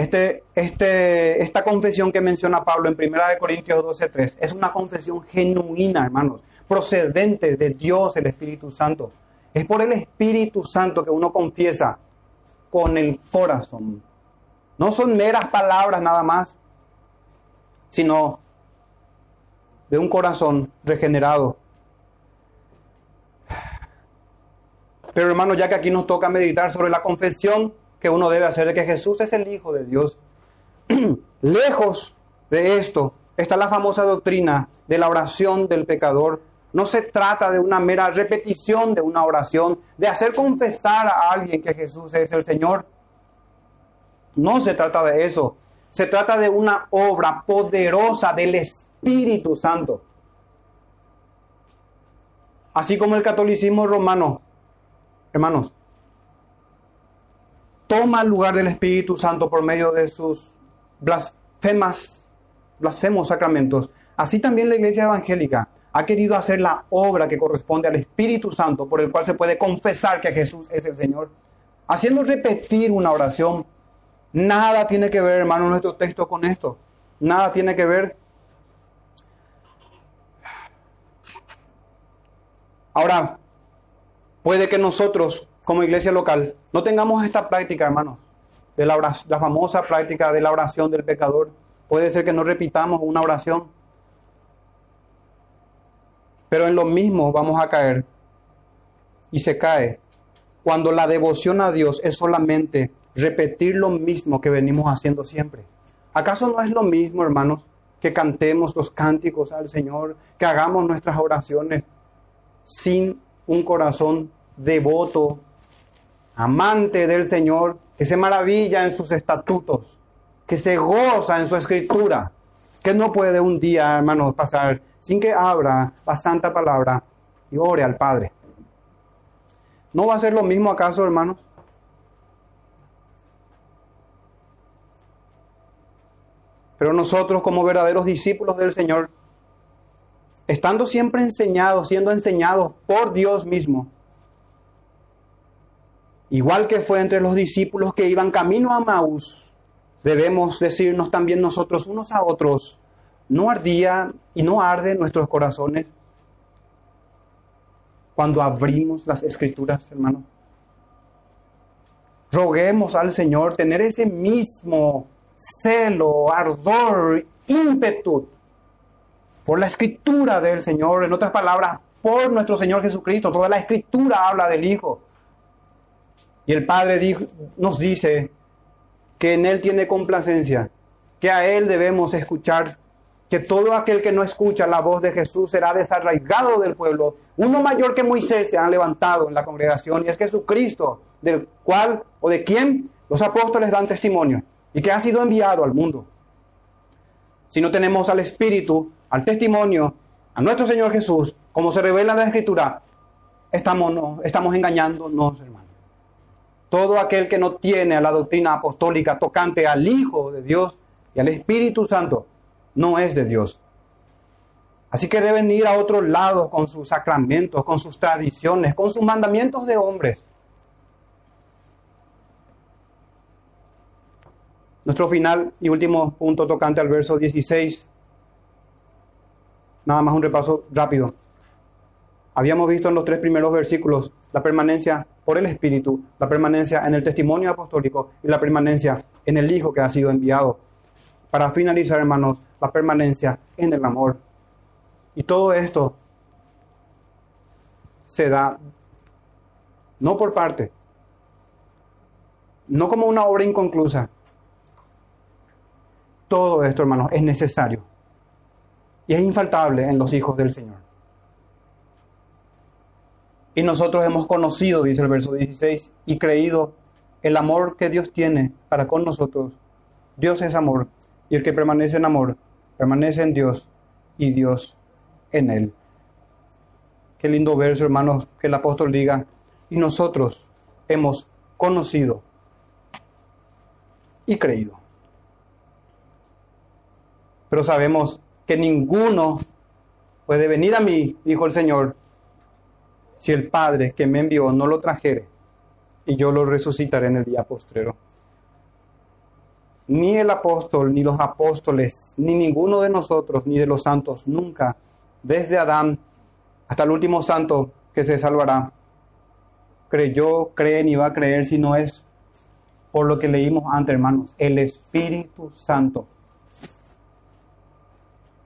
Este, este, esta confesión que menciona Pablo en 1 Corintios 12:3 es una confesión genuina, hermanos, procedente de Dios, el Espíritu Santo. Es por el Espíritu Santo que uno confiesa con el corazón. No son meras palabras nada más, sino de un corazón regenerado. Pero hermanos, ya que aquí nos toca meditar sobre la confesión que uno debe hacer de que Jesús es el Hijo de Dios, lejos de esto está la famosa doctrina de la oración del pecador. No se trata de una mera repetición de una oración, de hacer confesar a alguien que Jesús es el Señor. No se trata de eso. Se trata de una obra poderosa del Espíritu Santo. Así como el catolicismo romano, hermanos, toma el lugar del Espíritu Santo por medio de sus blasfemas, blasfemos sacramentos. Así también la iglesia evangélica ha querido hacer la obra que corresponde al Espíritu Santo por el cual se puede confesar que Jesús es el Señor. Haciendo repetir una oración. Nada tiene que ver, hermano, nuestro texto con esto. Nada tiene que ver. Ahora, puede que nosotros, como iglesia local, no tengamos esta práctica, hermano, de la, la famosa práctica de la oración del pecador. Puede ser que no repitamos una oración pero en lo mismo vamos a caer. Y se cae cuando la devoción a Dios es solamente repetir lo mismo que venimos haciendo siempre. ¿Acaso no es lo mismo, hermanos, que cantemos los cánticos al Señor, que hagamos nuestras oraciones sin un corazón devoto, amante del Señor, que se maravilla en sus estatutos, que se goza en su escritura, que no puede un día, hermanos, pasar sin que abra la santa palabra y ore al Padre. ¿No va a ser lo mismo acaso, hermanos? Pero nosotros como verdaderos discípulos del Señor, estando siempre enseñados, siendo enseñados por Dios mismo, igual que fue entre los discípulos que iban camino a Maús, debemos decirnos también nosotros unos a otros, no ardía y no arde nuestros corazones. cuando abrimos las escrituras, hermanos. Roguemos al Señor tener ese mismo celo, ardor, ímpetu por la escritura del Señor. En otras palabras, por nuestro Señor Jesucristo. Toda la escritura habla del Hijo. Y el Padre nos dice que en Él tiene complacencia, que a Él debemos escuchar, que todo aquel que no escucha la voz de Jesús será desarraigado del pueblo. Uno mayor que Moisés se ha levantado en la congregación y es Jesucristo, del cual o de quien los apóstoles dan testimonio y que ha sido enviado al mundo. Si no tenemos al Espíritu, al testimonio, a nuestro Señor Jesús, como se revela en la Escritura, estamos, no, estamos engañándonos. Todo aquel que no tiene a la doctrina apostólica tocante al Hijo de Dios y al Espíritu Santo, no es de Dios. Así que deben ir a otro lado con sus sacramentos, con sus tradiciones, con sus mandamientos de hombres. Nuestro final y último punto tocante al verso 16. Nada más un repaso rápido. Habíamos visto en los tres primeros versículos la permanencia por el Espíritu, la permanencia en el testimonio apostólico y la permanencia en el Hijo que ha sido enviado. Para finalizar, hermanos, la permanencia en el amor. Y todo esto se da no por parte, no como una obra inconclusa. Todo esto, hermanos, es necesario y es infaltable en los hijos del Señor. Y nosotros hemos conocido, dice el verso 16, y creído el amor que Dios tiene para con nosotros. Dios es amor, y el que permanece en amor, permanece en Dios, y Dios en él. Qué lindo verso, hermanos, que el apóstol diga, y nosotros hemos conocido y creído. Pero sabemos que ninguno puede venir a mí, dijo el Señor, si el Padre que me envió no lo trajere, y yo lo resucitaré en el día postrero. Ni el apóstol, ni los apóstoles, ni ninguno de nosotros, ni de los santos, nunca, desde Adán hasta el último santo que se salvará, creyó, cree ni va a creer si no es por lo que leímos antes, hermanos, el Espíritu Santo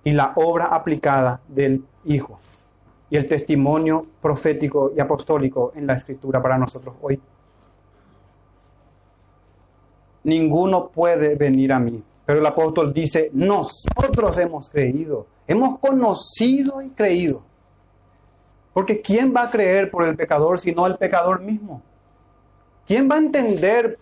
y la obra aplicada del Hijo y el testimonio profético y apostólico en la escritura para nosotros hoy. Ninguno puede venir a mí. Pero el apóstol dice, nosotros hemos creído, hemos conocido y creído. Porque ¿quién va a creer por el pecador sino el pecador mismo? ¿Quién va a entender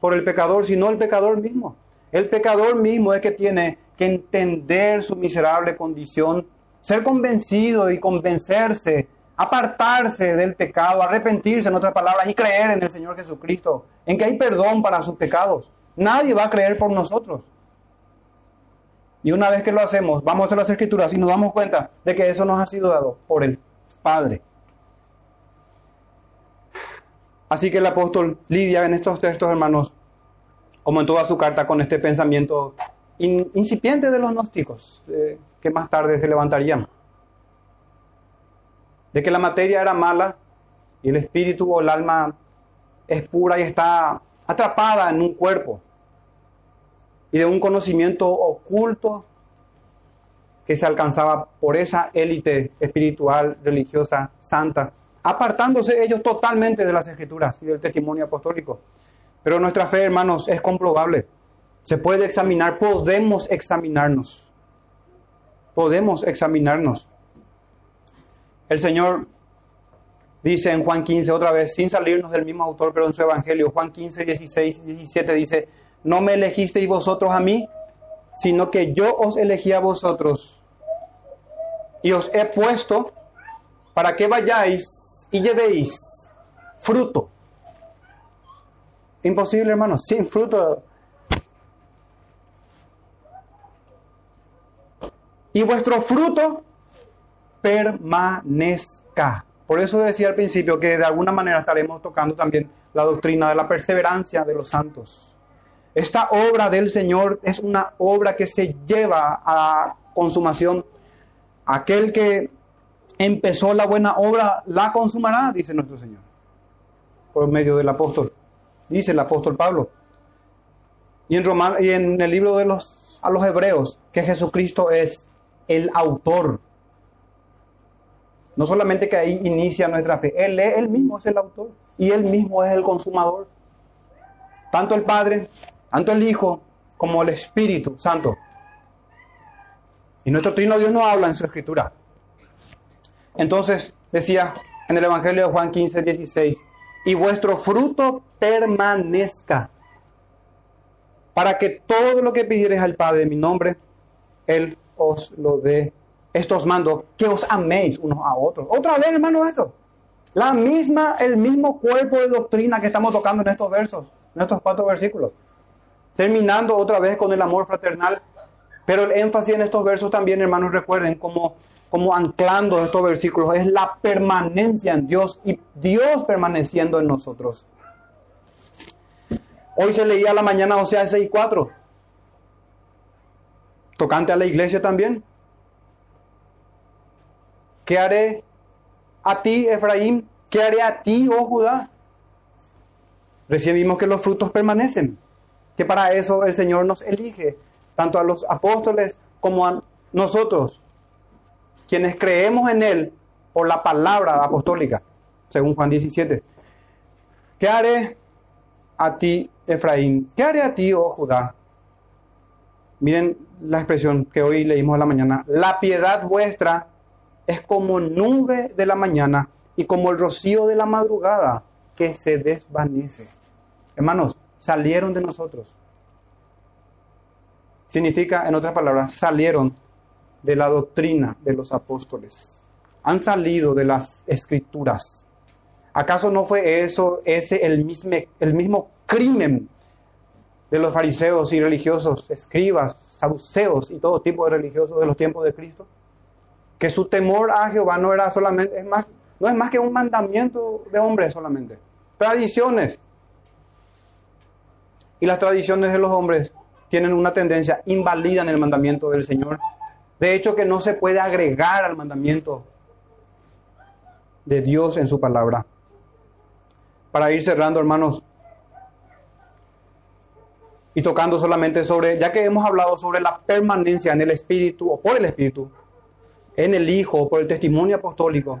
por el pecador sino el pecador mismo? El pecador mismo es que tiene que entender su miserable condición ser convencido y convencerse, apartarse del pecado, arrepentirse en otras palabras y creer en el Señor Jesucristo, en que hay perdón para sus pecados. Nadie va a creer por nosotros. Y una vez que lo hacemos, vamos a las escrituras y nos damos cuenta de que eso nos ha sido dado por el Padre. Así que el apóstol Lidia en estos textos, hermanos, como en toda su carta, con este pensamiento incipiente de los gnósticos, eh, que más tarde se levantarían. De que la materia era mala y el espíritu o el alma es pura y está atrapada en un cuerpo. Y de un conocimiento oculto que se alcanzaba por esa élite espiritual, religiosa, santa, apartándose ellos totalmente de las escrituras y del testimonio apostólico. Pero nuestra fe, hermanos, es comprobable. Se puede examinar, podemos examinarnos podemos examinarnos. El Señor dice en Juan 15, otra vez, sin salirnos del mismo autor, pero en su Evangelio, Juan 15, 16, 17 dice, no me elegisteis vosotros a mí, sino que yo os elegí a vosotros y os he puesto para que vayáis y llevéis fruto. Imposible, hermano, sin fruto y vuestro fruto permanezca. Por eso decía al principio que de alguna manera estaremos tocando también la doctrina de la perseverancia de los santos. Esta obra del Señor es una obra que se lleva a consumación. Aquel que empezó la buena obra, la consumará, dice nuestro Señor, por medio del apóstol, dice el apóstol Pablo. Y en, y en el libro de los, a los hebreos, que Jesucristo es el autor. No solamente que ahí inicia nuestra fe, Él, él mismo es el autor y Él mismo es el consumador. Tanto el Padre, tanto el Hijo, como el Espíritu Santo. Y nuestro Trino Dios no habla en su escritura. Entonces, decía en el Evangelio de Juan 15, 16, y vuestro fruto permanezca, para que todo lo que pidiereis al Padre en mi nombre, Él os lo dé. Estos mando, que os améis unos a otros. Otra vez, hermano, esto. La misma, el mismo cuerpo de doctrina que estamos tocando en estos versos, en estos cuatro versículos. Terminando otra vez con el amor fraternal. Pero el énfasis en estos versos también, hermanos, recuerden, como, como anclando estos versículos, es la permanencia en Dios y Dios permaneciendo en nosotros. Hoy se leía a la mañana o sea, 6 y 4. Tocante a la iglesia también. ¿Qué haré a ti, Efraín? ¿Qué haré a ti, oh Judá? Recién vimos que los frutos permanecen que para eso el Señor nos elige, tanto a los apóstoles como a nosotros, quienes creemos en Él por la palabra apostólica, según Juan 17. ¿Qué haré a ti, Efraín? ¿Qué haré a ti, oh Judá? Miren la expresión que hoy leímos en la mañana. La piedad vuestra es como nube de la mañana y como el rocío de la madrugada que se desvanece. Hermanos, salieron de nosotros. Significa, en otras palabras, salieron de la doctrina de los apóstoles. Han salido de las escrituras. ¿Acaso no fue eso, ese el mismo, el mismo crimen de los fariseos y religiosos, escribas, saduceos y todo tipo de religiosos de los tiempos de Cristo? Que su temor a Jehová no era solamente, es más, no es más que un mandamiento de hombres solamente. Tradiciones, y las tradiciones de los hombres tienen una tendencia, invalida en el mandamiento del Señor. De hecho, que no se puede agregar al mandamiento de Dios en su palabra. Para ir cerrando, hermanos, y tocando solamente sobre, ya que hemos hablado sobre la permanencia en el Espíritu o por el Espíritu, en el Hijo por el testimonio apostólico,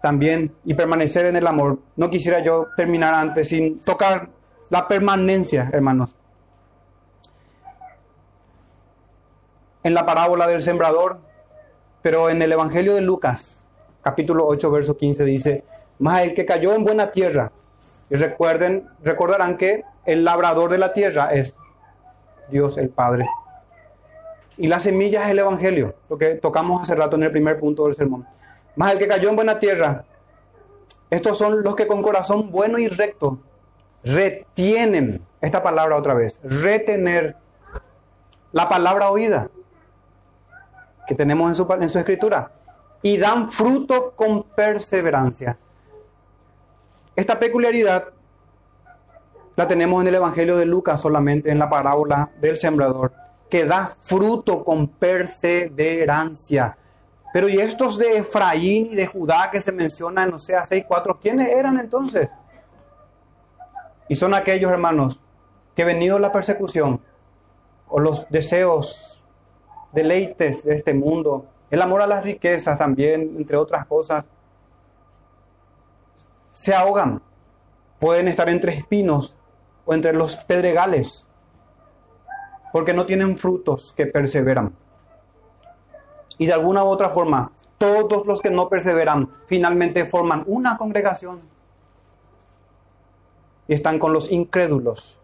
también, y permanecer en el amor, no quisiera yo terminar antes sin tocar la permanencia, hermanos. En la parábola del sembrador, pero en el Evangelio de Lucas, capítulo 8, verso 15, dice, más el que cayó en buena tierra. Y recuerden, recordarán que el labrador de la tierra es Dios el Padre. Y la semilla es el Evangelio, lo que tocamos hace rato en el primer punto del sermón. Más el que cayó en buena tierra. Estos son los que con corazón bueno y recto retienen, esta palabra otra vez, retener la palabra oída que tenemos en su, en su escritura y dan fruto con perseverancia. Esta peculiaridad la tenemos en el Evangelio de Lucas solamente en la parábola del sembrador, que da fruto con perseverancia. Pero ¿y estos de Efraín y de Judá que se mencionan en Oseas 6.4? ¿Quiénes eran entonces? Y son aquellos hermanos que venido la persecución o los deseos, deleites de este mundo, el amor a las riquezas también, entre otras cosas, se ahogan. Pueden estar entre espinos o entre los pedregales, porque no tienen frutos que perseveran. Y de alguna u otra forma, todos los que no perseveran finalmente forman una congregación y están con los incrédulos.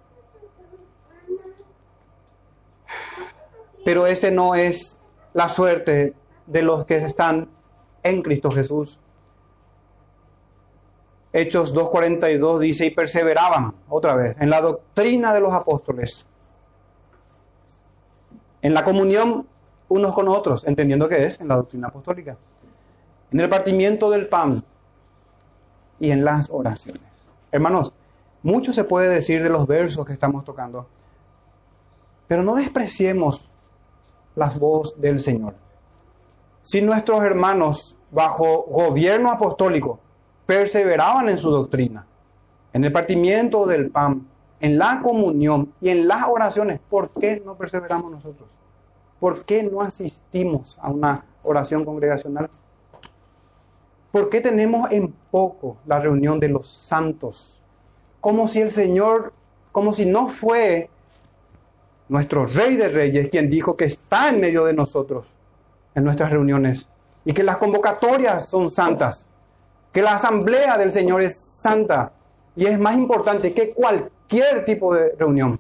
Pero ese no es la suerte de los que están en Cristo Jesús. Hechos 2.42 dice, y perseveraban otra vez en la doctrina de los apóstoles, en la comunión unos con otros, entendiendo que es en la doctrina apostólica, en el partimiento del pan y en las oraciones. Hermanos, mucho se puede decir de los versos que estamos tocando, pero no despreciemos las voz del Señor. Si nuestros hermanos bajo gobierno apostólico, perseveraban en su doctrina, en el partimiento del pan, en la comunión y en las oraciones. ¿Por qué no perseveramos nosotros? ¿Por qué no asistimos a una oración congregacional? ¿Por qué tenemos en poco la reunión de los santos? Como si el Señor, como si no fue nuestro Rey de Reyes quien dijo que está en medio de nosotros en nuestras reuniones y que las convocatorias son santas, que la asamblea del Señor es santa y es más importante que cualquier tipo de reunión.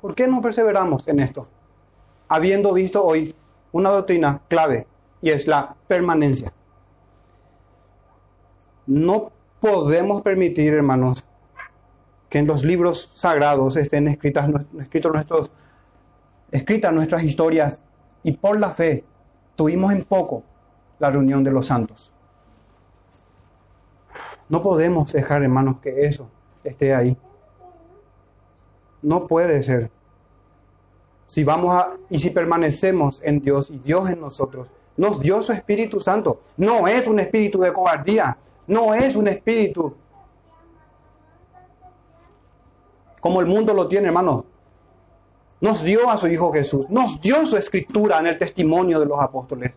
¿Por qué no perseveramos en esto? Habiendo visto hoy una doctrina clave y es la permanencia. No podemos permitir, hermanos, que en los libros sagrados estén escritas, escritas nuestras historias y por la fe tuvimos en poco la reunión de los santos. No podemos dejar, hermanos, que eso esté ahí. No puede ser. Si vamos a y si permanecemos en Dios y Dios en nosotros, nos dio su Espíritu Santo. No es un espíritu de cobardía, no es un espíritu como el mundo lo tiene, hermanos. Nos dio a su Hijo Jesús, nos dio su escritura en el testimonio de los apóstoles.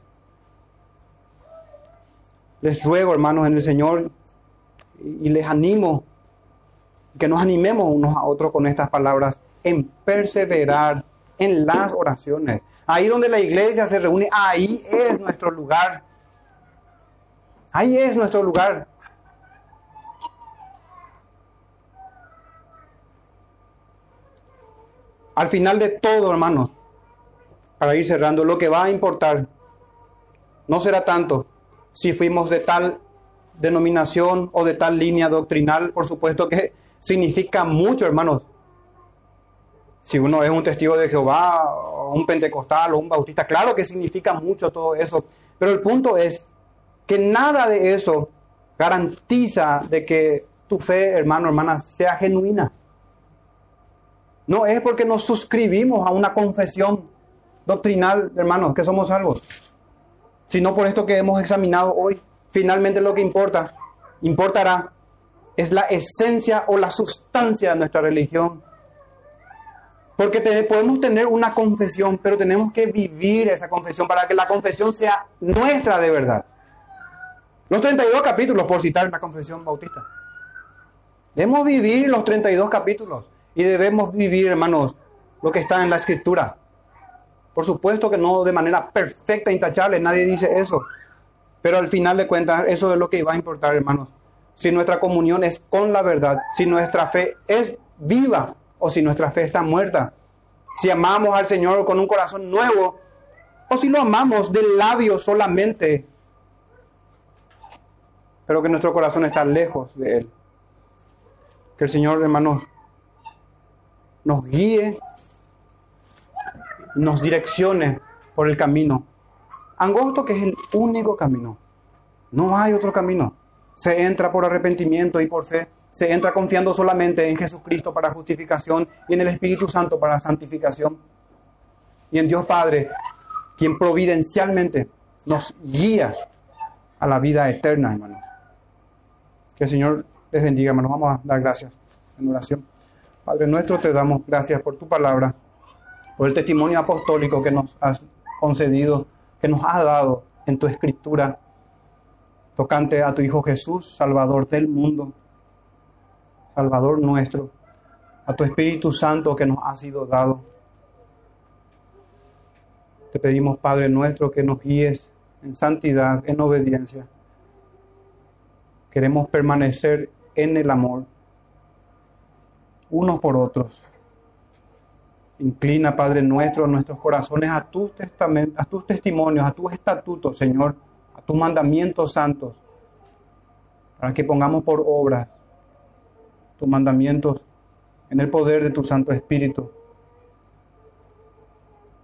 Les ruego, hermanos, en el Señor, y les animo, que nos animemos unos a otros con estas palabras, en perseverar en las oraciones. Ahí donde la iglesia se reúne, ahí es nuestro lugar. Ahí es nuestro lugar. Al final de todo, hermanos, para ir cerrando, lo que va a importar no será tanto si fuimos de tal denominación o de tal línea doctrinal, por supuesto que significa mucho, hermanos. Si uno es un testigo de Jehová, un pentecostal o un bautista, claro que significa mucho todo eso, pero el punto es que nada de eso garantiza de que tu fe, hermano, hermana, sea genuina. No es porque nos suscribimos a una confesión doctrinal, hermanos, que somos salvos, sino por esto que hemos examinado hoy. Finalmente lo que importa, importará, es la esencia o la sustancia de nuestra religión. Porque podemos tener una confesión, pero tenemos que vivir esa confesión para que la confesión sea nuestra de verdad. Los 32 capítulos, por citar la confesión bautista. Debemos vivir los 32 capítulos. Y debemos vivir, hermanos, lo que está en la escritura. Por supuesto que no de manera perfecta, intachable, nadie dice eso. Pero al final de cuentas, eso es lo que va a importar, hermanos. Si nuestra comunión es con la verdad, si nuestra fe es viva o si nuestra fe está muerta. Si amamos al Señor con un corazón nuevo o si lo amamos del labio solamente, pero que nuestro corazón está lejos de Él. Que el Señor, hermanos, nos guíe, nos direccione por el camino angosto que es el único camino. No hay otro camino. Se entra por arrepentimiento y por fe. Se entra confiando solamente en Jesucristo para justificación y en el Espíritu Santo para santificación. Y en Dios Padre, quien providencialmente nos guía a la vida eterna, hermanos. Que el Señor les bendiga, hermanos. Vamos a dar gracias en oración. Padre nuestro, te damos gracias por tu palabra, por el testimonio apostólico que nos has concedido, que nos has dado en tu escritura, tocante a tu Hijo Jesús, Salvador del mundo, Salvador nuestro, a tu Espíritu Santo que nos ha sido dado. Te pedimos, Padre nuestro, que nos guíes en santidad, en obediencia. Queremos permanecer en el amor unos por otros. Inclina, Padre nuestro, nuestros corazones a tus, a tus testimonios, a tus estatutos, Señor, a tus mandamientos santos, para que pongamos por obra tus mandamientos en el poder de tu Santo Espíritu.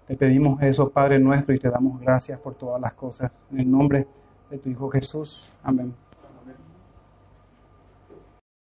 Te pedimos eso, Padre nuestro, y te damos gracias por todas las cosas. En el nombre de tu Hijo Jesús. Amén.